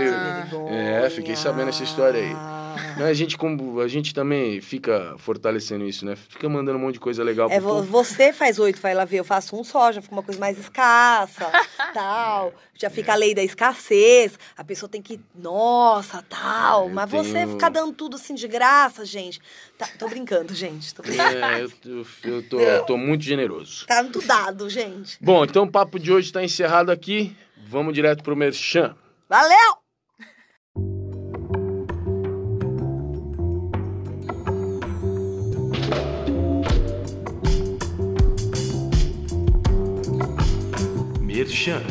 É, fiquei sabendo essa história aí. Mas A gente, como, a gente também fica fortalecendo isso, né? Fica mandando um monte de coisa legal É, vo- você faz oito, vai lá ver, eu faço um só, já fica uma coisa mais escassa, tal. Já fica a lei da escassez, a pessoa tem que, nossa, tal. Mas você tenho- ficar dando tudo assim de graça, gente. Tá, tô brincando, gente. Tô brincando. É, eu, eu, eu tô, eu tô muito generoso. Tá tudo dado, gente. Bom, então o papo de hoje está encerrado aqui. Vamos direto pro Merchan. Valeu! Merchan.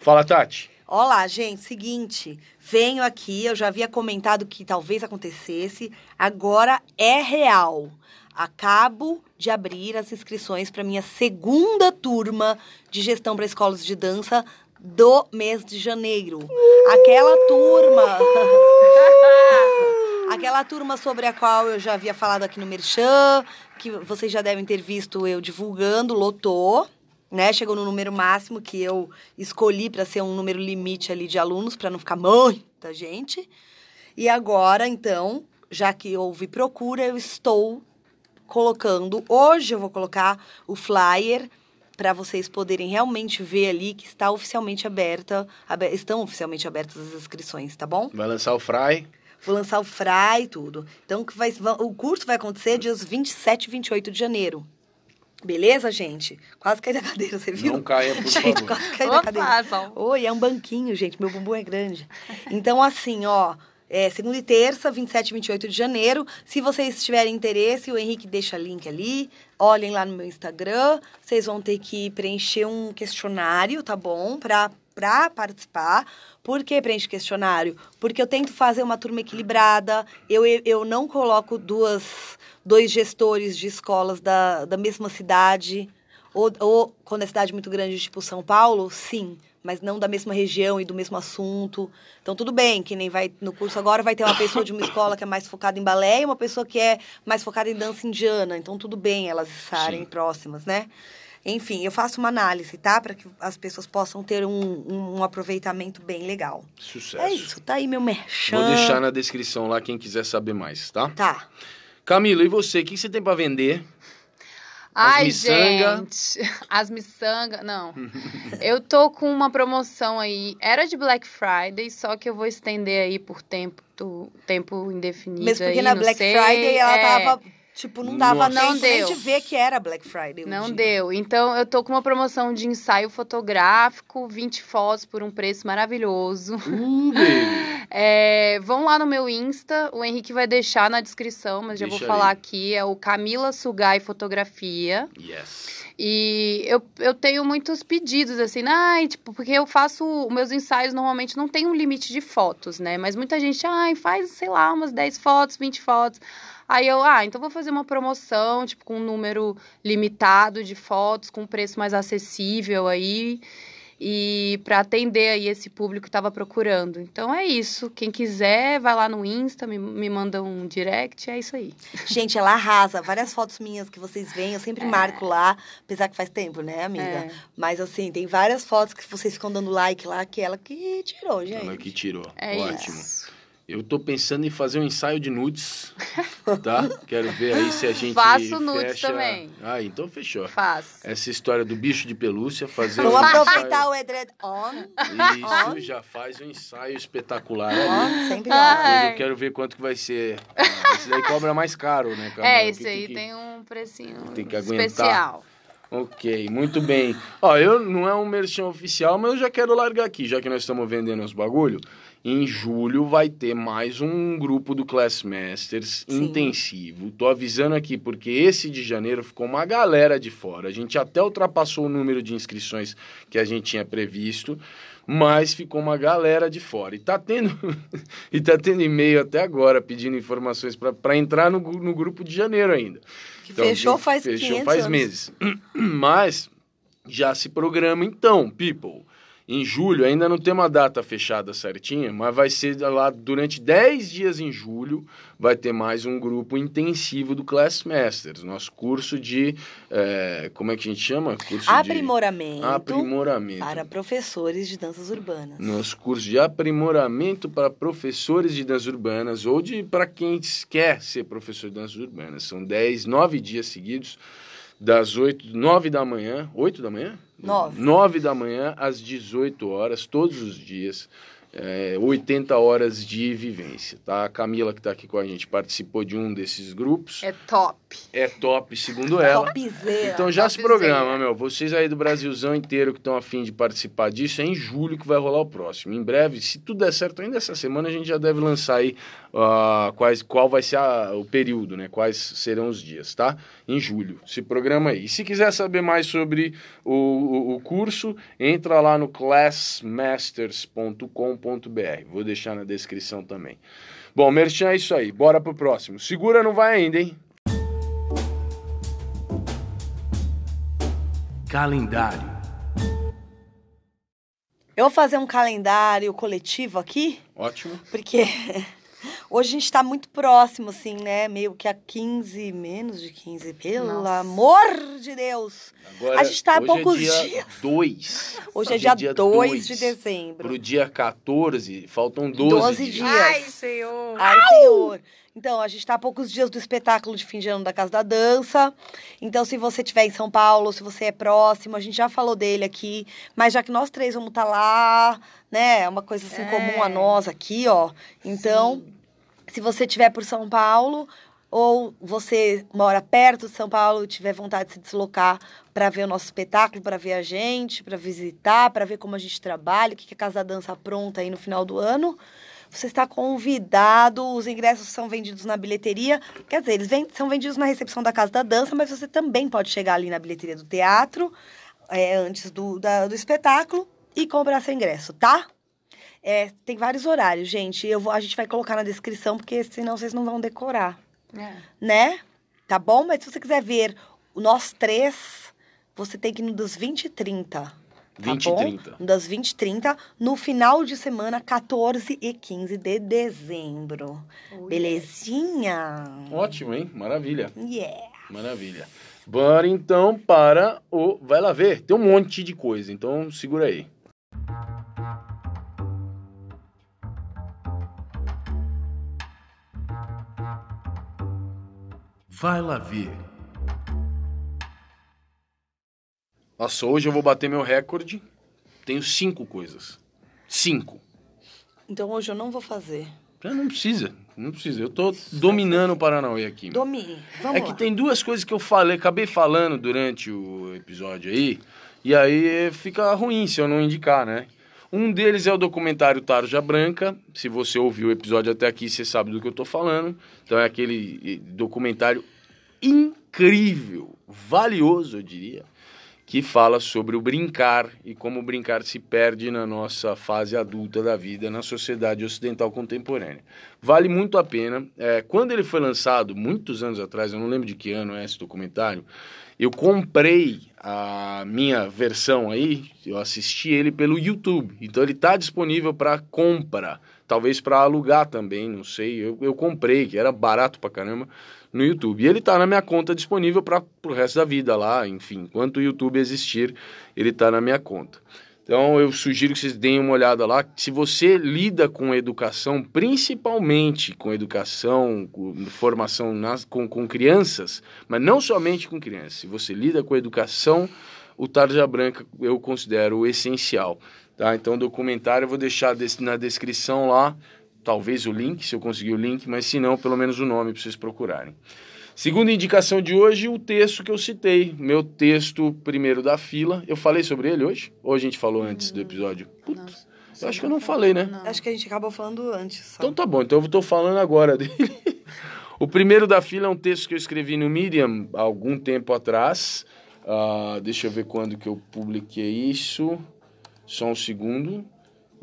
Fala, Tati. Olá, gente. Seguinte, venho aqui, eu já havia comentado que talvez acontecesse, agora é real. Acabo de abrir as inscrições para minha segunda turma de gestão para escolas de dança do mês de janeiro. Aquela turma. Aquela turma sobre a qual eu já havia falado aqui no Merchan, que vocês já devem ter visto eu divulgando, lotou né? Chegou no número máximo que eu escolhi para ser um número limite ali de alunos, para não ficar muita gente. E agora, então, já que houve procura, eu estou colocando. Hoje eu vou colocar o flyer para vocês poderem realmente ver ali que está oficialmente aberta, abe- estão oficialmente abertas as inscrições, tá bom? Vai lançar o Fry. Vou lançar o FRA e tudo. Então, que vai, va- o curso vai acontecer dias 27 e 28 de janeiro. Beleza, gente? Quase caí da cadeira, você viu? Não caia, por gente, favor. quase caí da cadeira. Bom. Oi, é um banquinho, gente. Meu bumbum é grande. Então, assim, ó. É, segunda e terça, 27 e 28 de janeiro. Se vocês tiverem interesse, o Henrique deixa link ali. Olhem lá no meu Instagram. Vocês vão ter que preencher um questionário, tá bom? Pra, pra participar. Por que preenche questionário? Porque eu tento fazer uma turma equilibrada. Eu, eu não coloco duas, dois gestores de escolas da, da mesma cidade. Ou, ou quando é cidade muito grande, tipo São Paulo, sim. mas não da mesma região e do mesmo assunto. Então, tudo bem, que nem vai no curso agora vai ter uma pessoa de uma escola que é mais focada em balé e uma pessoa que é mais focada em dança indiana. Então, tudo bem elas estarem Sim. próximas, né? Enfim, eu faço uma análise, tá? Para que as pessoas possam ter um, um, um aproveitamento bem legal. Sucesso. É isso, tá aí meu merchan. Vou deixar na descrição lá quem quiser saber mais, tá? Tá. Camila, e você? O que você tem pra vender? Ai, miçanga. gente. As miçangas. Não. eu tô com uma promoção aí. Era de Black Friday, só que eu vou estender aí por tempo, tempo indefinido. Mesmo porque aí, na não Black sei. Friday ela É, tava, tipo, não dava Nossa. Não deu. de ver que era Black Friday. o Não dia. deu. Então, eu tô com uma promoção de ensaio fotográfico, 20 fotos por um preço maravilhoso. Uh. É, vão lá no meu Insta, o Henrique vai deixar na descrição, mas já vou Deixa falar aí. aqui. É o Camila Sugai Fotografia. Yes. E eu, eu tenho muitos pedidos, assim, ai, tipo, porque eu faço. Os meus ensaios normalmente não tem um limite de fotos, né? Mas muita gente, ai, faz, sei lá, umas 10 fotos, 20 fotos. Aí eu, ah, então vou fazer uma promoção, tipo, com um número limitado de fotos, com um preço mais acessível aí. E para atender aí esse público que tava procurando. Então é isso. Quem quiser, vai lá no Insta, me, me manda um direct, é isso aí. Gente, ela arrasa. Várias fotos minhas que vocês veem, eu sempre marco lá. Apesar que faz tempo, né, amiga? É. Mas assim, tem várias fotos que vocês ficam dando like lá, que ela que tirou, gente. Ela que tirou. É Ótimo. isso. Eu tô pensando em fazer um ensaio de nudes, tá? Quero ver aí se a gente Faço nudes fecha... também. Ah, então fechou. Faz. Essa história do bicho de pelúcia, fazer Vamos um aproveitar o Edred on. ensaio... Isso, já faz um ensaio espetacular. On, sempre on. Eu quero ver quanto que vai ser. Ah, Esse daí cobra mais caro, né, Camila? É, esse aí que- tem um precinho tem que aguentar. especial. Ok, muito bem. Ó, eu não é um merchan oficial, mas eu já quero largar aqui, já que nós estamos vendendo os bagulho. Em julho vai ter mais um grupo do Class Masters Sim. intensivo. Tô avisando aqui porque esse de janeiro ficou uma galera de fora. A gente até ultrapassou o número de inscrições que a gente tinha previsto, mas ficou uma galera de fora. E tá tendo e tá tendo e-mail até agora pedindo informações para entrar no, no grupo de janeiro ainda. Que Então, fechou faz fechou 500 faz meses. Mas já se programa então, people. Em julho, ainda não tem uma data fechada certinha, mas vai ser lá durante 10 dias em julho, vai ter mais um grupo intensivo do Class Masters, nosso curso de. eh, como é que a gente chama? Curso Aprimoramento de aprimoramento. para professores de danças urbanas. Nosso curso de aprimoramento para professores de danças urbanas ou de para quem quer ser professor de danças urbanas. São 10, 9 dias seguidos, das 8, 9 da manhã, 8 da manhã? Nove. 9 da manhã às 18 horas, todos os dias. É, 80 horas de vivência, tá? A Camila, que está aqui com a gente, participou de um desses grupos. É top. É top, segundo ela. Topzera. Então já se topzera. programa, meu. Vocês aí do Brasilzão inteiro que estão afim de participar disso, é em julho que vai rolar o próximo. Em breve, se tudo der certo ainda essa semana, a gente já deve lançar aí ah, quais, qual vai ser a- o período, né? Quais serão os dias, tá? Em julho. Se programa aí. E se quiser saber mais sobre o, o, o curso, entra lá no classmasters.com.br. Vou deixar na descrição também. Bom, Merchan é isso aí. Bora pro próximo. Segura, não vai ainda, hein? Calendário. Eu vou fazer um calendário coletivo aqui, Ótimo. porque hoje a gente tá muito próximo, assim, né? Meio que a 15, menos de 15, pelo Nossa. amor de Deus. Agora, A gente tá há hoje poucos é dia dias. 2. Hoje é dia 2 de dezembro. Pro dia 14, faltam 12, 12 dias. dias. Ai, senhor. Ai, senhor. Então, a gente tá a poucos dias do espetáculo de fim de ano da Casa da Dança. Então, se você estiver em São Paulo, se você é próximo, a gente já falou dele aqui. Mas já que nós três vamos estar lá, né? É uma coisa assim É. comum a nós aqui, ó. Então, Sim. Se você estiver por São Paulo ou você mora perto de São Paulo tiver vontade de se deslocar para ver o nosso espetáculo, para ver a gente, para visitar, para ver como a gente trabalha, o que que a Casa da Dança apronta aí no final do ano, você está convidado. Os ingressos são vendidos na bilheteria. Quer dizer, eles são vendidos na recepção da Casa da Dança, mas você também pode chegar ali na bilheteria do teatro é, antes do, da- do espetáculo e comprar seu ingresso, tá? É, tem vários horários, gente. Eu vou, a gente vai colocar na descrição, porque senão vocês não vão decorar, É. né? Tá bom? Mas se você quiser ver o nós três, você tem que ir no dos 20 e 30. Tá 20 bom? e 30. Das 20 e 30, no final de semana, 14 e 15 de dezembro. Belezinha? Ótimo, hein? Maravilha. Yeah. Maravilha. Bora então para o Vai lá ver. Tem um monte de coisa, então segura aí. Vai lá ver. Nossa, hoje eu vou bater meu recorde. Tenho cinco coisas. Cinco. Então hoje eu não vou fazer. Ah, Não precisa, não precisa. Eu tô dominando o Paranauê aqui. Domine. Vamos É lá. que tem duas coisas que eu falei, acabei falando durante o episódio aí, e aí fica ruim se eu não indicar, né? Um deles é o documentário Tarja Branca. Se você ouviu o episódio até aqui, você sabe do que eu tô falando. Então é aquele eh, documentário incrível, valioso, eu diria, que fala sobre o brincar e como brincar se perde na nossa fase adulta da vida na sociedade ocidental contemporânea. Vale muito a pena. É, quando ele foi lançado, muitos anos atrás, eu não lembro de que ano é esse documentário, eu comprei a minha versão aí, eu assisti ele pelo YouTube. Então ele está disponível para compra, talvez para alugar também, não sei. Eu, eu comprei, que era barato pra caramba, no YouTube. E ele está na minha conta disponível para o resto da vida lá, enfim, enquanto o YouTube existir, ele está na minha conta. Então eu sugiro que vocês deem uma olhada lá. Se você lida com educação, principalmente com educação, com formação nas, com, com crianças, mas não somente com crianças, se você lida com educação, o Tarja Branca eu considero essencial. Tá? Então o documentário eu vou deixar na descrição lá, talvez o link, se eu conseguir o link, mas se não, pelo menos o nome para vocês procurarem. Segunda indicação de hoje, o texto que eu citei. Meu texto primeiro da fila. Eu falei sobre ele hoje? Ou a gente falou antes do episódio? Putz, eu acho que eu não falei, né? Acho que a gente acabou falando antes. Só. Então tá bom, então eu tô falando agora dele. o primeiro da fila é um texto que eu escrevi no Medium há algum tempo atrás. Ah, deixa eu ver quando que eu publiquei isso. Só um segundo.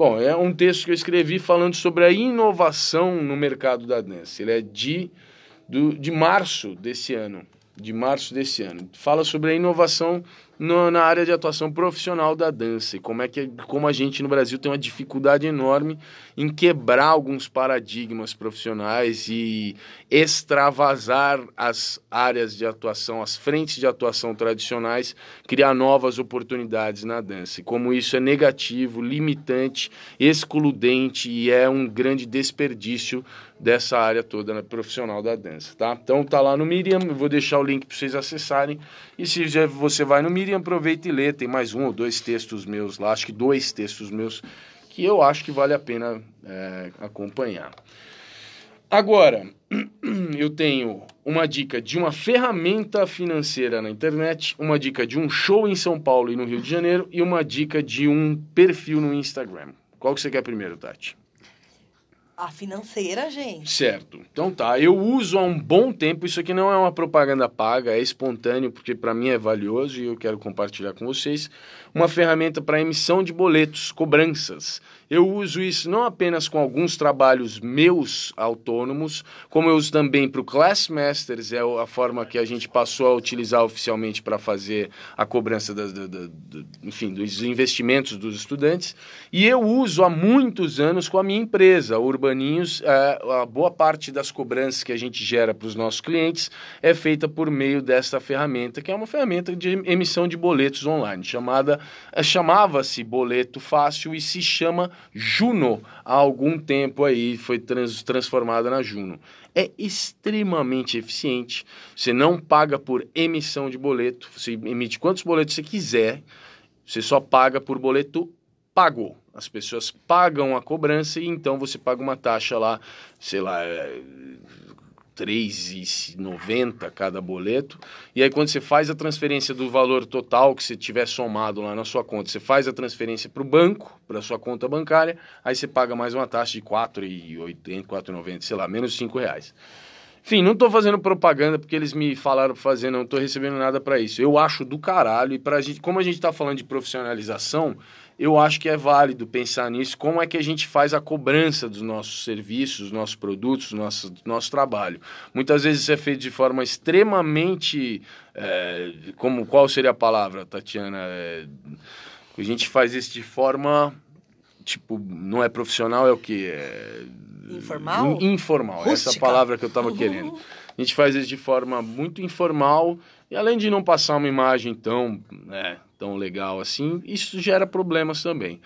Bom, é um texto que eu escrevi falando sobre a inovação no mercado da dança. Ele é de, do, de março desse ano. De março desse ano. Fala sobre a inovação no- na área de atuação profissional da dança e como é que como a gente no Brasil tem uma dificuldade enorme em quebrar alguns paradigmas profissionais e extravasar as áreas de atuação, as frentes de atuação tradicionais, criar novas oportunidades na dança. E como isso é negativo, limitante, excludente e é um grande desperdício dessa área toda né, profissional da dança, tá? Então tá lá no Miriam, eu vou deixar o link para vocês acessarem. E se já você vai no Miriam, aproveita e lê, tem mais um ou dois textos meus lá, acho que dois textos meus que eu acho que vale a pena é, acompanhar. Agora, eu tenho uma dica de uma ferramenta financeira na internet, uma dica de um show em São Paulo e no Rio de Janeiro e uma dica de um perfil no Instagram. Qual que você quer primeiro, Tati? A financeira, gente. Certo. Então tá, eu uso há um bom tempo, isso aqui não é uma propaganda paga, é espontâneo, porque para mim é valioso e eu quero compartilhar com vocês, uma ferramenta para emissão de boletos, cobranças. Eu uso isso não apenas com alguns trabalhos meus autônomos, como eu uso também para o Classmasters, é a forma que a gente passou a utilizar oficialmente para fazer a cobrança das, da- da- do- enfim, dos investimentos dos estudantes. E eu uso há muitos anos com a minha empresa, a Urbaninhos. é, a boa parte das cobranças que a gente gera para os nossos clientes é feita por meio dessa ferramenta, que é uma ferramenta de emissão de boletos online, chamada é, chamava-se Boleto Fácil e se chama Juno. Há algum tempo aí foi trans- transformada na Juno. É extremamente eficiente. Você não paga por emissão de boleto, você emite quantos boletos você quiser. Você só paga por boleto pago. As pessoas pagam a cobrança e então você paga uma taxa lá, sei lá, é, 3,90 cada boleto. E aí quando você faz a transferência do valor total que você tiver somado lá na sua conta, você faz a transferência para o banco, para a sua conta bancária, aí você paga mais uma taxa de R$ 4,80, R$ 4,90, sei lá, menos 5 reais. Enfim, não tô fazendo propaganda porque eles me falaram pra fazer, não tô recebendo nada pra isso. Eu acho do caralho e pra gente, como a gente tá falando de profissionalização, eu acho que é válido pensar nisso, como é que a gente faz a cobrança dos nossos serviços, dos nossos produtos, do nosso, nosso trabalho. Muitas vezes isso é feito de forma extremamente, é, como qual seria a palavra, Tatiana? É, A gente faz isso de forma, tipo, não é profissional, é o que? É... Informal? In- Informal, essa Rústica. palavra que eu tava querendo. A gente faz isso de forma muito informal e além de não passar uma imagem tão, né, tão legal assim, isso gera problemas também.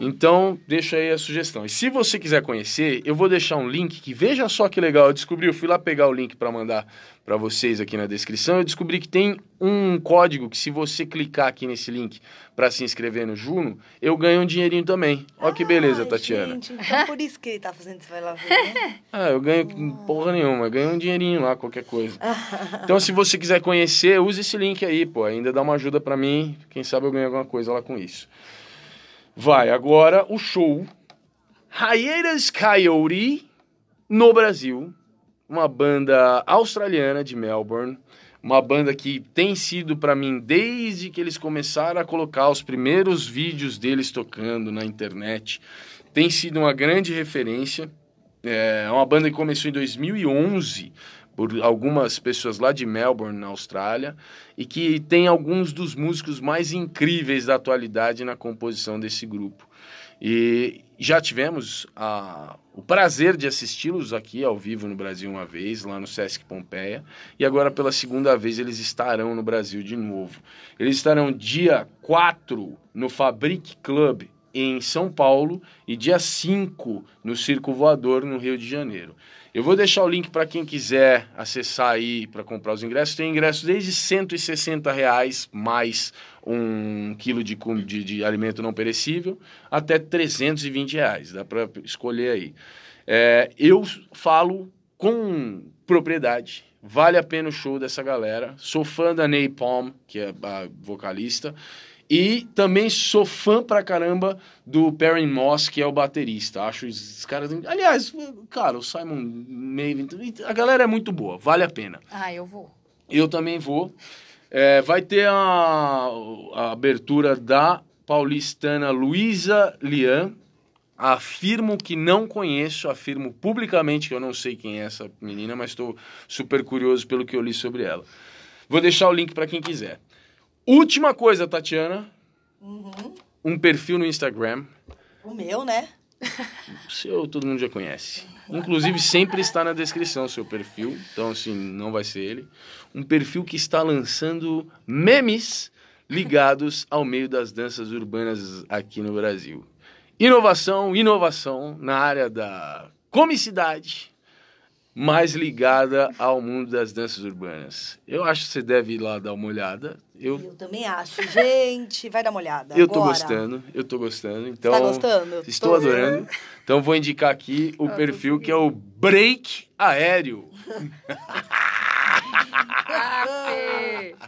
Então, deixa aí a sugestão. E se você quiser conhecer, eu vou deixar um link que veja só que legal. Eu descobri, eu fui lá pegar o link para mandar para vocês aqui na descrição. Eu descobri que tem um código que se você clicar aqui nesse link para se inscrever no Juno, eu ganho um dinheirinho também. Olha que beleza, Ai, Tatiana. Gente, então por isso que ele tá fazendo isso, vai lá ver, né? Ah, eu ganho porra nenhuma, eu ganho um dinheirinho lá, qualquer coisa. Então, se você quiser conhecer, use esse link aí, pô. Ainda dá uma ajuda pra mim. Quem sabe eu ganho alguma coisa lá com isso. Vai, agora o show. Hiatus Coyote no Brasil. Uma banda australiana de Melbourne. Uma banda que tem sido pra mim desde que eles começaram a colocar os primeiros vídeos deles tocando na internet. Tem sido uma grande referência. É uma banda que começou em 2011 por algumas pessoas lá de Melbourne, na Austrália, e que tem alguns dos músicos mais incríveis da atualidade na composição desse grupo. E já tivemos a, o prazer de assisti-los aqui ao vivo no Brasil uma vez, lá no Sesc Pompeia, e agora pela segunda vez eles estarão no Brasil de novo. Eles estarão dia 4 no Fabric Club em São Paulo e dia 5 no Circo Voador no Rio de Janeiro. Eu vou deixar o link para quem quiser acessar aí para comprar os ingressos. Tem ingressos desde 160 reais mais um quilo de, de, de alimento não perecível até 320 reais. Dá para escolher aí. É, eu falo com propriedade. Vale a pena o show dessa galera. Sou fã da Napalm, que é a vocalista. E também sou fã pra caramba do Perry Moss, que é o baterista. Acho esses caras. Aliás, cara, o Simon Maven. A galera é muito boa, vale a pena. Ah, eu vou. Eu também vou. É, vai ter a, a abertura da paulistana Luísa Lian. Afirmo que não conheço, afirmo publicamente que eu não sei quem é essa menina, mas estou super curioso pelo que eu li sobre ela. Vou deixar o link para quem quiser. Última coisa, Tatiana. Uhum. Um perfil no Instagram. O meu, né? Seu, todo mundo já conhece. Inclusive, sempre está na descrição seu perfil. Então, assim, não vai ser ele. Um perfil que está lançando memes ligados ao meio das danças urbanas aqui no Brasil. Inovação, inovação na área da comicidade, mais ligada ao mundo das danças urbanas. Eu acho que você deve ir lá dar uma olhada. Eu, Eu também acho. Gente, vai dar uma olhada. eu tô agora. gostando, eu tô gostando. Então, Tá gostando? Estou Tô adorando. Então vou indicar aqui o perfil que é o Break Aéreo.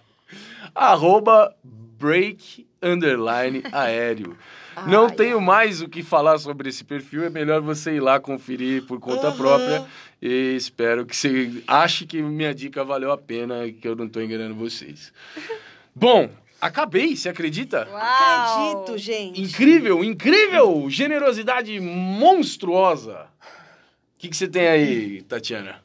Arroba Break Underline Aéreo. Não Ai, tenho mais o que falar sobre esse perfil, é melhor você ir lá conferir por conta própria. E espero que você ache que minha dica valeu a pena e que eu não estou enganando vocês. Bom, acabei, você acredita? Uau! Acredito, gente. Incrível, incrível! Generosidade monstruosa. O que, que você tem aí, Tatiana?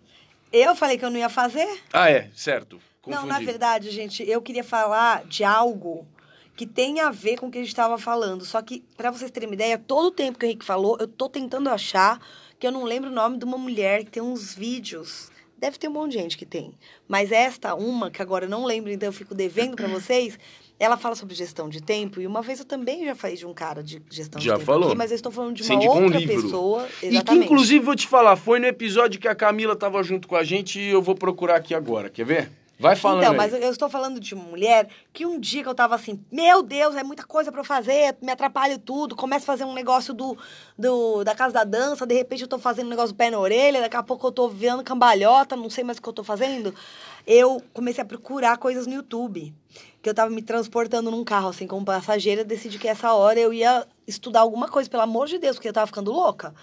Eu falei que eu não ia fazer? Ah, é, certo. Não, Confundi. na verdade, gente, eu queria falar de algo que tem a ver com o que a gente estava falando. Só que, pra vocês terem uma ideia, todo o tempo que o Henrique falou, eu tô tentando achar que eu não lembro o nome de uma mulher que tem uns vídeos. Deve ter um monte de gente que tem. Mas esta, uma, que agora eu não lembro, então eu fico devendo pra vocês, ela fala sobre gestão de tempo. E uma vez eu também já falei de um cara de gestão Já de tempo falou. aqui, mas eu estou falando de uma um outra livro. pessoa. E que, Exatamente. inclusive, vou te falar, foi no episódio que a Camila tava junto com a gente e eu vou procurar aqui agora. Quer ver? Vai falando Então, aí. mas eu estou falando de uma mulher que um dia que eu tava assim, meu Deus, é muita coisa eu fazer, me atrapalho tudo, começo a fazer um negócio do, do da casa da dança, de repente eu tô fazendo um negócio do pé na orelha, daqui a pouco eu tô vendo cambalhota, não sei mais o que eu tô fazendo. Eu comecei a procurar coisas no YouTube. Que eu tava me transportando num carro, assim, como passageira, decidi que essa hora eu ia estudar alguma coisa, pelo amor de Deus, porque eu tava ficando louca.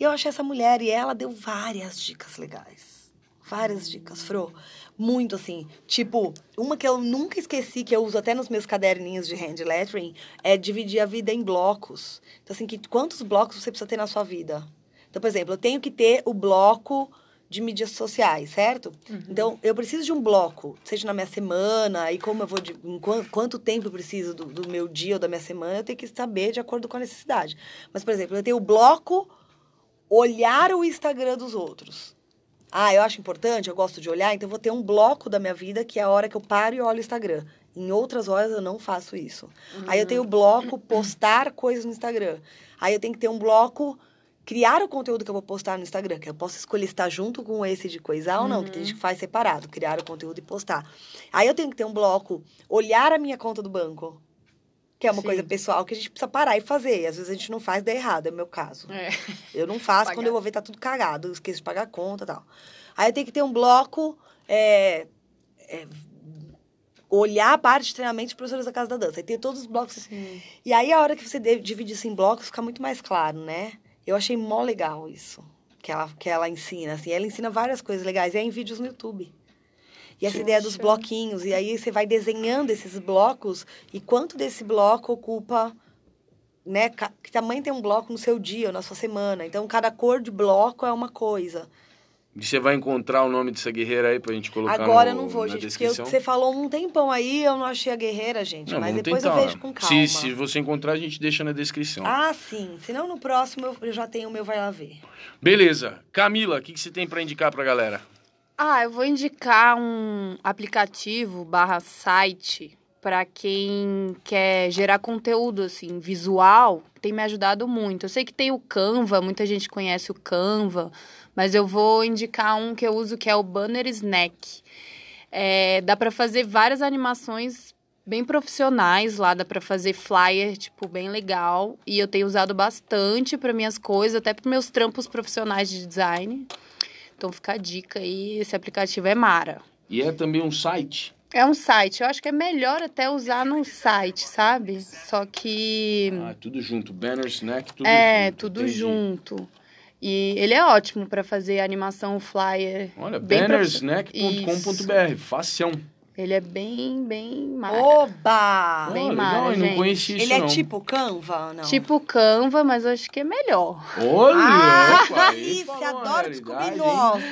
E eu achei essa mulher e ela deu várias dicas legais. Várias dicas, Fro. Muito assim. Tipo, uma que eu nunca esqueci, que eu uso até nos meus caderninhos de hand lettering, é dividir a vida em blocos. Então, assim, que, quantos blocos você precisa ter na sua vida? Então, por exemplo, eu tenho que ter o bloco de mídias sociais, certo? Então, eu preciso de um bloco, seja na minha semana, e como eu vou, de, em quan- quanto tempo eu preciso do, do meu dia ou da minha semana, eu tenho que saber de acordo com a necessidade. Mas, por exemplo, eu tenho o bloco olhar o Instagram dos outros. Ah, eu acho importante, eu gosto de olhar, então eu vou ter um bloco da minha vida que é a hora que eu paro e olho o Instagram. Em outras horas eu não faço isso. Aí eu tenho o bloco postar coisas no Instagram. Aí eu tenho que ter um bloco criar o conteúdo que eu vou postar no Instagram, que eu posso escolher estar junto com esse de coisar ou não, que tem gente que faz separado, criar o conteúdo e postar. Aí eu tenho que ter um bloco olhar a minha conta do banco, que é uma Sim. coisa pessoal que a gente precisa parar e fazer. E às vezes a gente não faz, dá errado, é o meu caso. É. Eu não faço, Pagar. quando eu vou ver tá tudo cagado, eu esqueço de pagar a conta e tal. Aí eu tenho que ter um bloco, é, é, olhar a parte de treinamento de professores da Casa da Dança. Aí tem todos os blocos. Sim. E aí a hora que você de- divide isso em blocos, fica muito mais claro, né? Eu achei mó legal isso, que ela, que ela ensina, assim. Ela ensina várias coisas legais, e é em vídeos no YouTube. E essa ideia dos bloquinhos, e aí você vai desenhando esses blocos, e quanto desse bloco ocupa né? Que tamanho tem um bloco no seu dia ou na sua semana. Então, cada cor de bloco é uma coisa. E você vai encontrar o nome dessa guerreira aí pra gente colocar Agora no, eu não vou, na gente, porque eu- descrição? você falou um tempão aí, eu não achei a guerreira, gente. Não, mas depois tentar, eu vejo com calma. Se, se você encontrar, a gente deixa na descrição. Ah, sim. Senão no próximo eu, já tenho o meu Vai Lá Ver. Beleza. Camila, o que, que você tem pra indicar pra galera? Ah, eu vou indicar um aplicativo barra site para quem quer gerar conteúdo assim visual, tem me ajudado muito. Eu sei que tem o Canva, muita gente conhece o Canva, mas eu vou indicar um que eu uso que é o Banner Snack. É, dá para fazer várias animações bem profissionais lá, dá para fazer flyer tipo bem legal e eu tenho usado bastante para minhas coisas, até para meus trampos profissionais de design. Então fica a dica aí, esse aplicativo é Mara. E é também um site. É um site, eu acho que é melhor até usar no site, sabe? Só que Ah, tudo junto. Banner, snack, tudo é junto. tudo entendi. junto. E ele é ótimo para fazer animação flyer. Olha, bannersnack.com.br. Facião. Ele é bem, bem mara. Oba! Bem legal, eu não gente. conhecia isso Ele é não. tipo Canva? Não. Tipo Canva, mas eu acho que é melhor. Olha! Ah, opa, falou a adoro descobrir novos.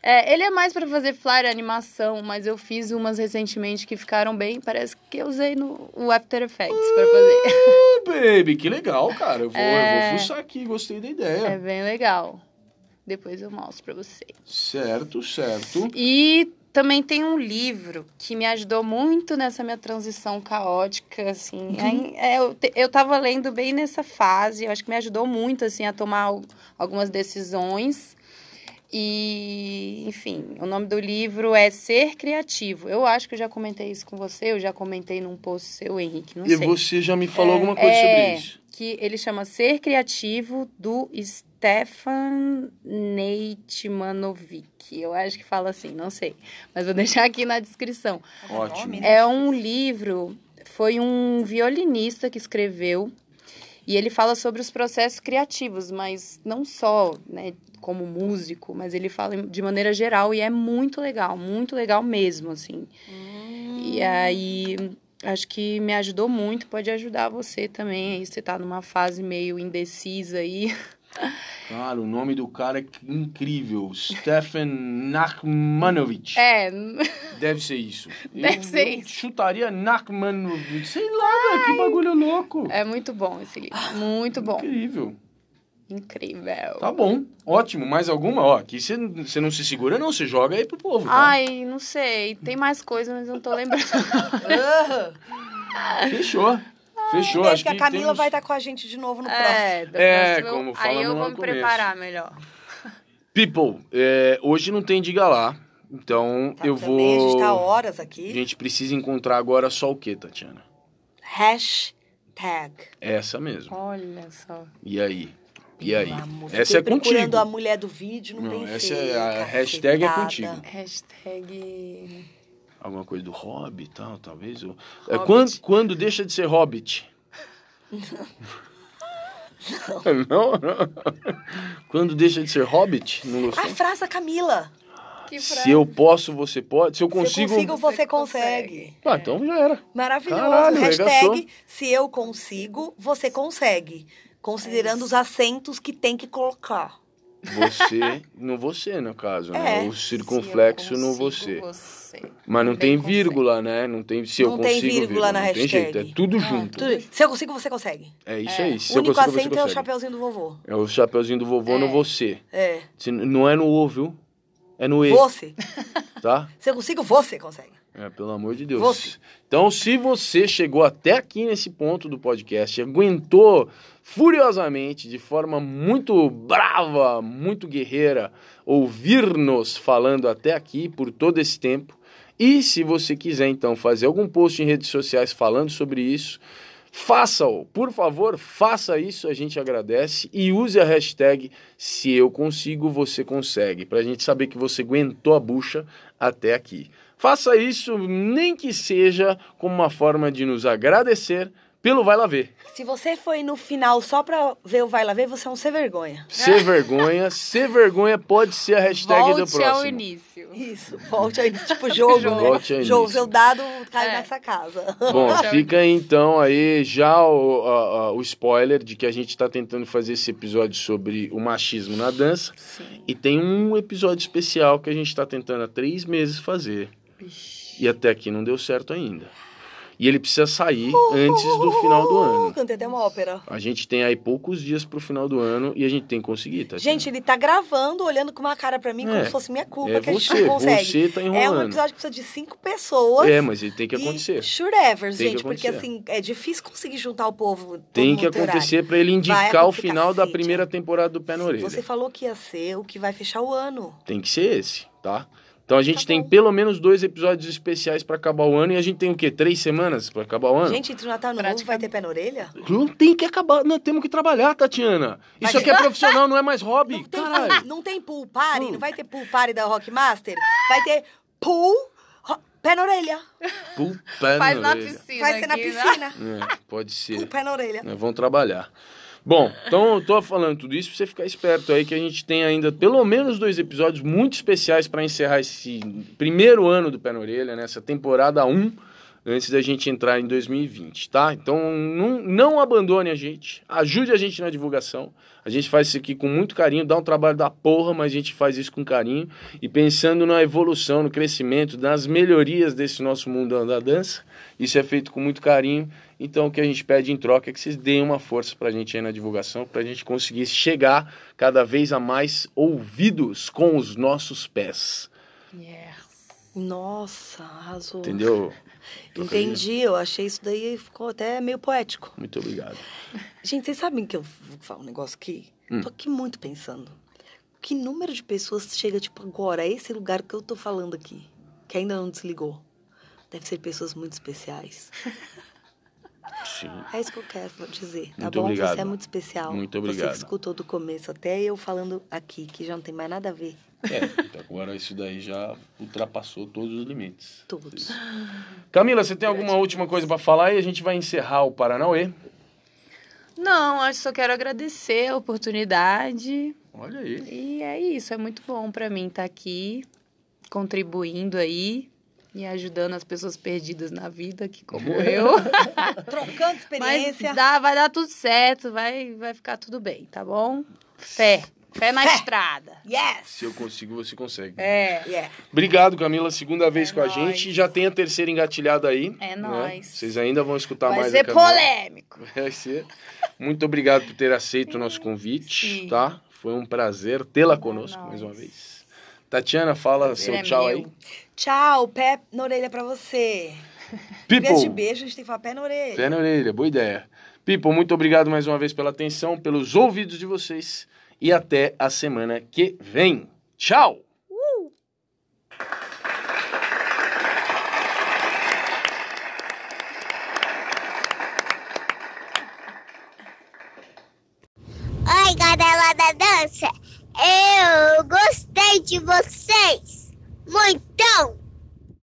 É, ele é mais para fazer flyer animação, mas eu fiz umas recentemente que ficaram bem. Parece que eu usei no o After Effects para fazer. Baby, que legal, cara. Eu vou, eu É. vou fuçar aqui, gostei da ideia. É bem legal. Depois eu mostro para vocês. Certo, certo. E também tem um livro que me ajudou muito nessa minha transição caótica, assim. Aí, é, eu, eu tava lendo bem nessa fase, eu acho que me ajudou muito, assim, a tomar al- algumas decisões. E, enfim, o nome do livro é Ser Criativo. Eu acho que eu já comentei isso com você, eu já comentei num post seu, Henrique, não E sei. você já me falou alguma coisa É, sobre isso. Que ele chama Ser Criativo do Stefan Neitmanovic. Eu acho que fala assim, não sei. Mas vou deixar aqui na descrição. Ótimo. Nome, né? É um livro, foi um violinista que escreveu. E ele fala sobre os processos criativos, mas não só, né, como músico, mas ele fala de maneira geral e é muito legal, muito legal mesmo, assim. E aí, acho que me ajudou muito, pode ajudar você também. Aí você tá numa fase meio indecisa aí. Cara, o nome do cara é incrível. Stefan Nachmanovic. É, Deve ser isso. Deve eu, ser eu isso. chutaria Nachmanovic. Sei lá, velho, que bagulho louco. é muito bom esse livro, muito bom, Incrível. incrível. Tá bom. Ótimo. Mais alguma? Ó, aqui você não se segura, não. Você joga aí pro povo, tá? Ai, não sei, tem mais coisas, mas não tô lembrando. Ah, Fechou. Fechou. beijo Acho que a Camila temos- vai estar com a gente de novo no próximo. É, da É, como aí falamos eu vou me começo. preparar melhor. People, é, hoje não tem Diga Lá. Então Tá, eu também A gente vou. tá horas A aqui. gente precisa encontrar agora só o que, Tatiana? Hashtag. Essa mesmo. Olha só. E aí? E aí? Amor, Essa é contigo. procurando a mulher do vídeo, não, Não, tem essa feio, é a hashtag é contigo. Hashtag. Alguma coisa do hobby e tal, talvez? Ou- É, Hobbit. quando, quando deixa de ser hobbit? não. não. Quando deixa de ser hobbit? Não A frase da Camila. Que Se eu posso, você pode. Se eu consigo. Se eu consigo, você Você consegue. Ah, então já era. Maravilhoso. Caralho, Hashtag se eu consigo, você consegue. Considerando os acentos que tem que colocar. Você, no você, no caso, né? É. O circunflexo eu no consigo você. você. Mas não tem consegue. vírgula, né? Não tem se eu Não tem consigo vírgula na não tem hashtag. jeito, é tudo Ah, junto. Tudo- Se eu consigo, você consegue. É isso É. aí. Se o eu único consigo, você acento é o consegue. chapeuzinho do vovô. É o chapeuzinho do vovô no É. você. É. Se- Não é no o, viu? É no e, Você. tá? Se eu consigo, você consegue. É, pelo amor de Deus. Você. Então, se você chegou até aqui nesse ponto do podcast, aguentou furiosamente, de forma muito brava, muito guerreira, ouvir-nos falando até aqui por todo esse tempo, e se você quiser então fazer algum post em redes sociais falando sobre isso, faça-o. Por favor, faça isso, a gente agradece e use a hashtag se eu consigo, você consegue, pra gente saber que você aguentou a bucha até aqui. Faça isso, nem que seja como uma forma de nos agradecer pelo Vai Lá Ver. Se você foi no final só pra ver o Vai Lá Ver, você é um sem vergonha. Ser vergonha, ser vergonha pode ser a hashtag do Volte próximo. ao início. Isso, volte aí, tipo jogo, Jogo. né? Volte ao jogo, início. seu dado cai É. nessa casa. Bom, Volte ao fica aí, então aí já o, a- a- o spoiler de que a gente está tentando fazer esse episódio sobre o machismo na dança. Sim. E tem um episódio especial que a gente está tentando há três meses fazer. E até aqui não deu certo ainda. E ele precisa sair antes do final do ano. Cantei até uma ópera. A gente tem aí poucos dias pro final do ano e a gente tem que conseguir, tá? Gente, ele tá gravando, olhando com uma cara pra mim, como É. se fosse minha culpa, é que a gente você, não consegue. você tá É um enrolando. episódio que precisa de cinco pessoas. É, mas ele tem que acontecer. Sure-ever, Tem que gente, porque assim, é difícil conseguir juntar o povo. Tem que acontecer pra ele indicar o final da primeira temporada do Pé na Orelha. Você falou que ia ser o que vai fechar o ano. Tem que ser esse, tá? Então a gente Tá tem bom. pelo menos dois episódios especiais pra acabar o ano e a gente tem o quê? Três semanas pra acabar o ano? Gente, entre o Natal e o Ano Novo vai ter pé na orelha? Não tem que acabar, nós temos que trabalhar, Tatiana. Isso Mas- aqui é profissional, não é mais hobby. Não tem, Caralho. pool, não tem pool party? Hum. Não vai ter pool party da Rockmaster? Vai ter pool, pé na orelha. Pô, pé Faz na na orelha. piscina. Vai ser na né? piscina. É, pode ser. Pool, pé na orelha. Nós vamos trabalhar. Bom, então eu tô falando tudo isso pra você ficar esperto aí que a gente tem ainda pelo menos dois episódios muito especiais para encerrar esse primeiro ano do Pé na Orelha, nessa temporada 1, antes da gente entrar em 2020, tá? Então não, não abandone a gente, ajude a gente na divulgação. A gente faz isso aqui com muito carinho, dá um trabalho da porra, mas a gente faz isso com carinho e pensando na evolução, no crescimento, nas melhorias desse nosso mundo da dança. Isso é feito com muito carinho. Então o que a gente pede em troca é que vocês deem uma força pra gente aí na divulgação, pra gente conseguir chegar cada vez a mais ouvidos com os nossos pés. Yes. Nossa, arrasou. Entendeu? Entendi, eu achei isso daí, ficou até meio poético. Muito obrigado. Gente, vocês sabem que eu vou falar um negócio aqui? Hum. Tô aqui muito pensando. Que número de pessoas chega, tipo, agora, a esse lugar que eu tô falando aqui, que ainda não desligou? Deve ser pessoas muito especiais. Sim. É isso que eu quero dizer, tá Muito bom? obrigado. Você é muito especial. Muito Você obrigado. que escutou do começo até eu falando aqui, que já não tem mais nada a ver. É, então agora isso daí já ultrapassou todos os limites. Todos. Camila, você tem alguma última coisa pra falar e a gente vai encerrar o Paranauê? Não, eu só quero agradecer a oportunidade. Olha aí. E é isso, é muito bom pra mim estar aqui, contribuindo aí e ajudando as pessoas perdidas na vida, que como eu. Trocando Mas experiência. dá, vai dar tudo certo, vai, vai ficar tudo bem, tá bom? Fé. Fé na Fé. estrada. Yes! Se eu consigo, você consegue. É. Yeah. Obrigado, Camila. Segunda vez É com a nóis. gente. Já tem a terceira engatilhada aí. É né? nóis. Vocês ainda vão escutar Vai mais ser a Camila. polêmico. Vai ser. Muito obrigado por ter aceito o nosso convite, Sim. tá? Foi um prazer tê-la É conosco nóis. mais uma vez. Tatiana, fala seu é tchau meu. aí. Tchau, pé na orelha pra você. Em vez de People, beijo, a gente tem que falar pé na orelha. pé na orelha, boa ideia. People, muito obrigado mais uma vez pela atenção, pelos ouvidos de vocês e até a semana que vem. Tchau! Oi, galera da dança! Eu gostei de vocês! Muitão!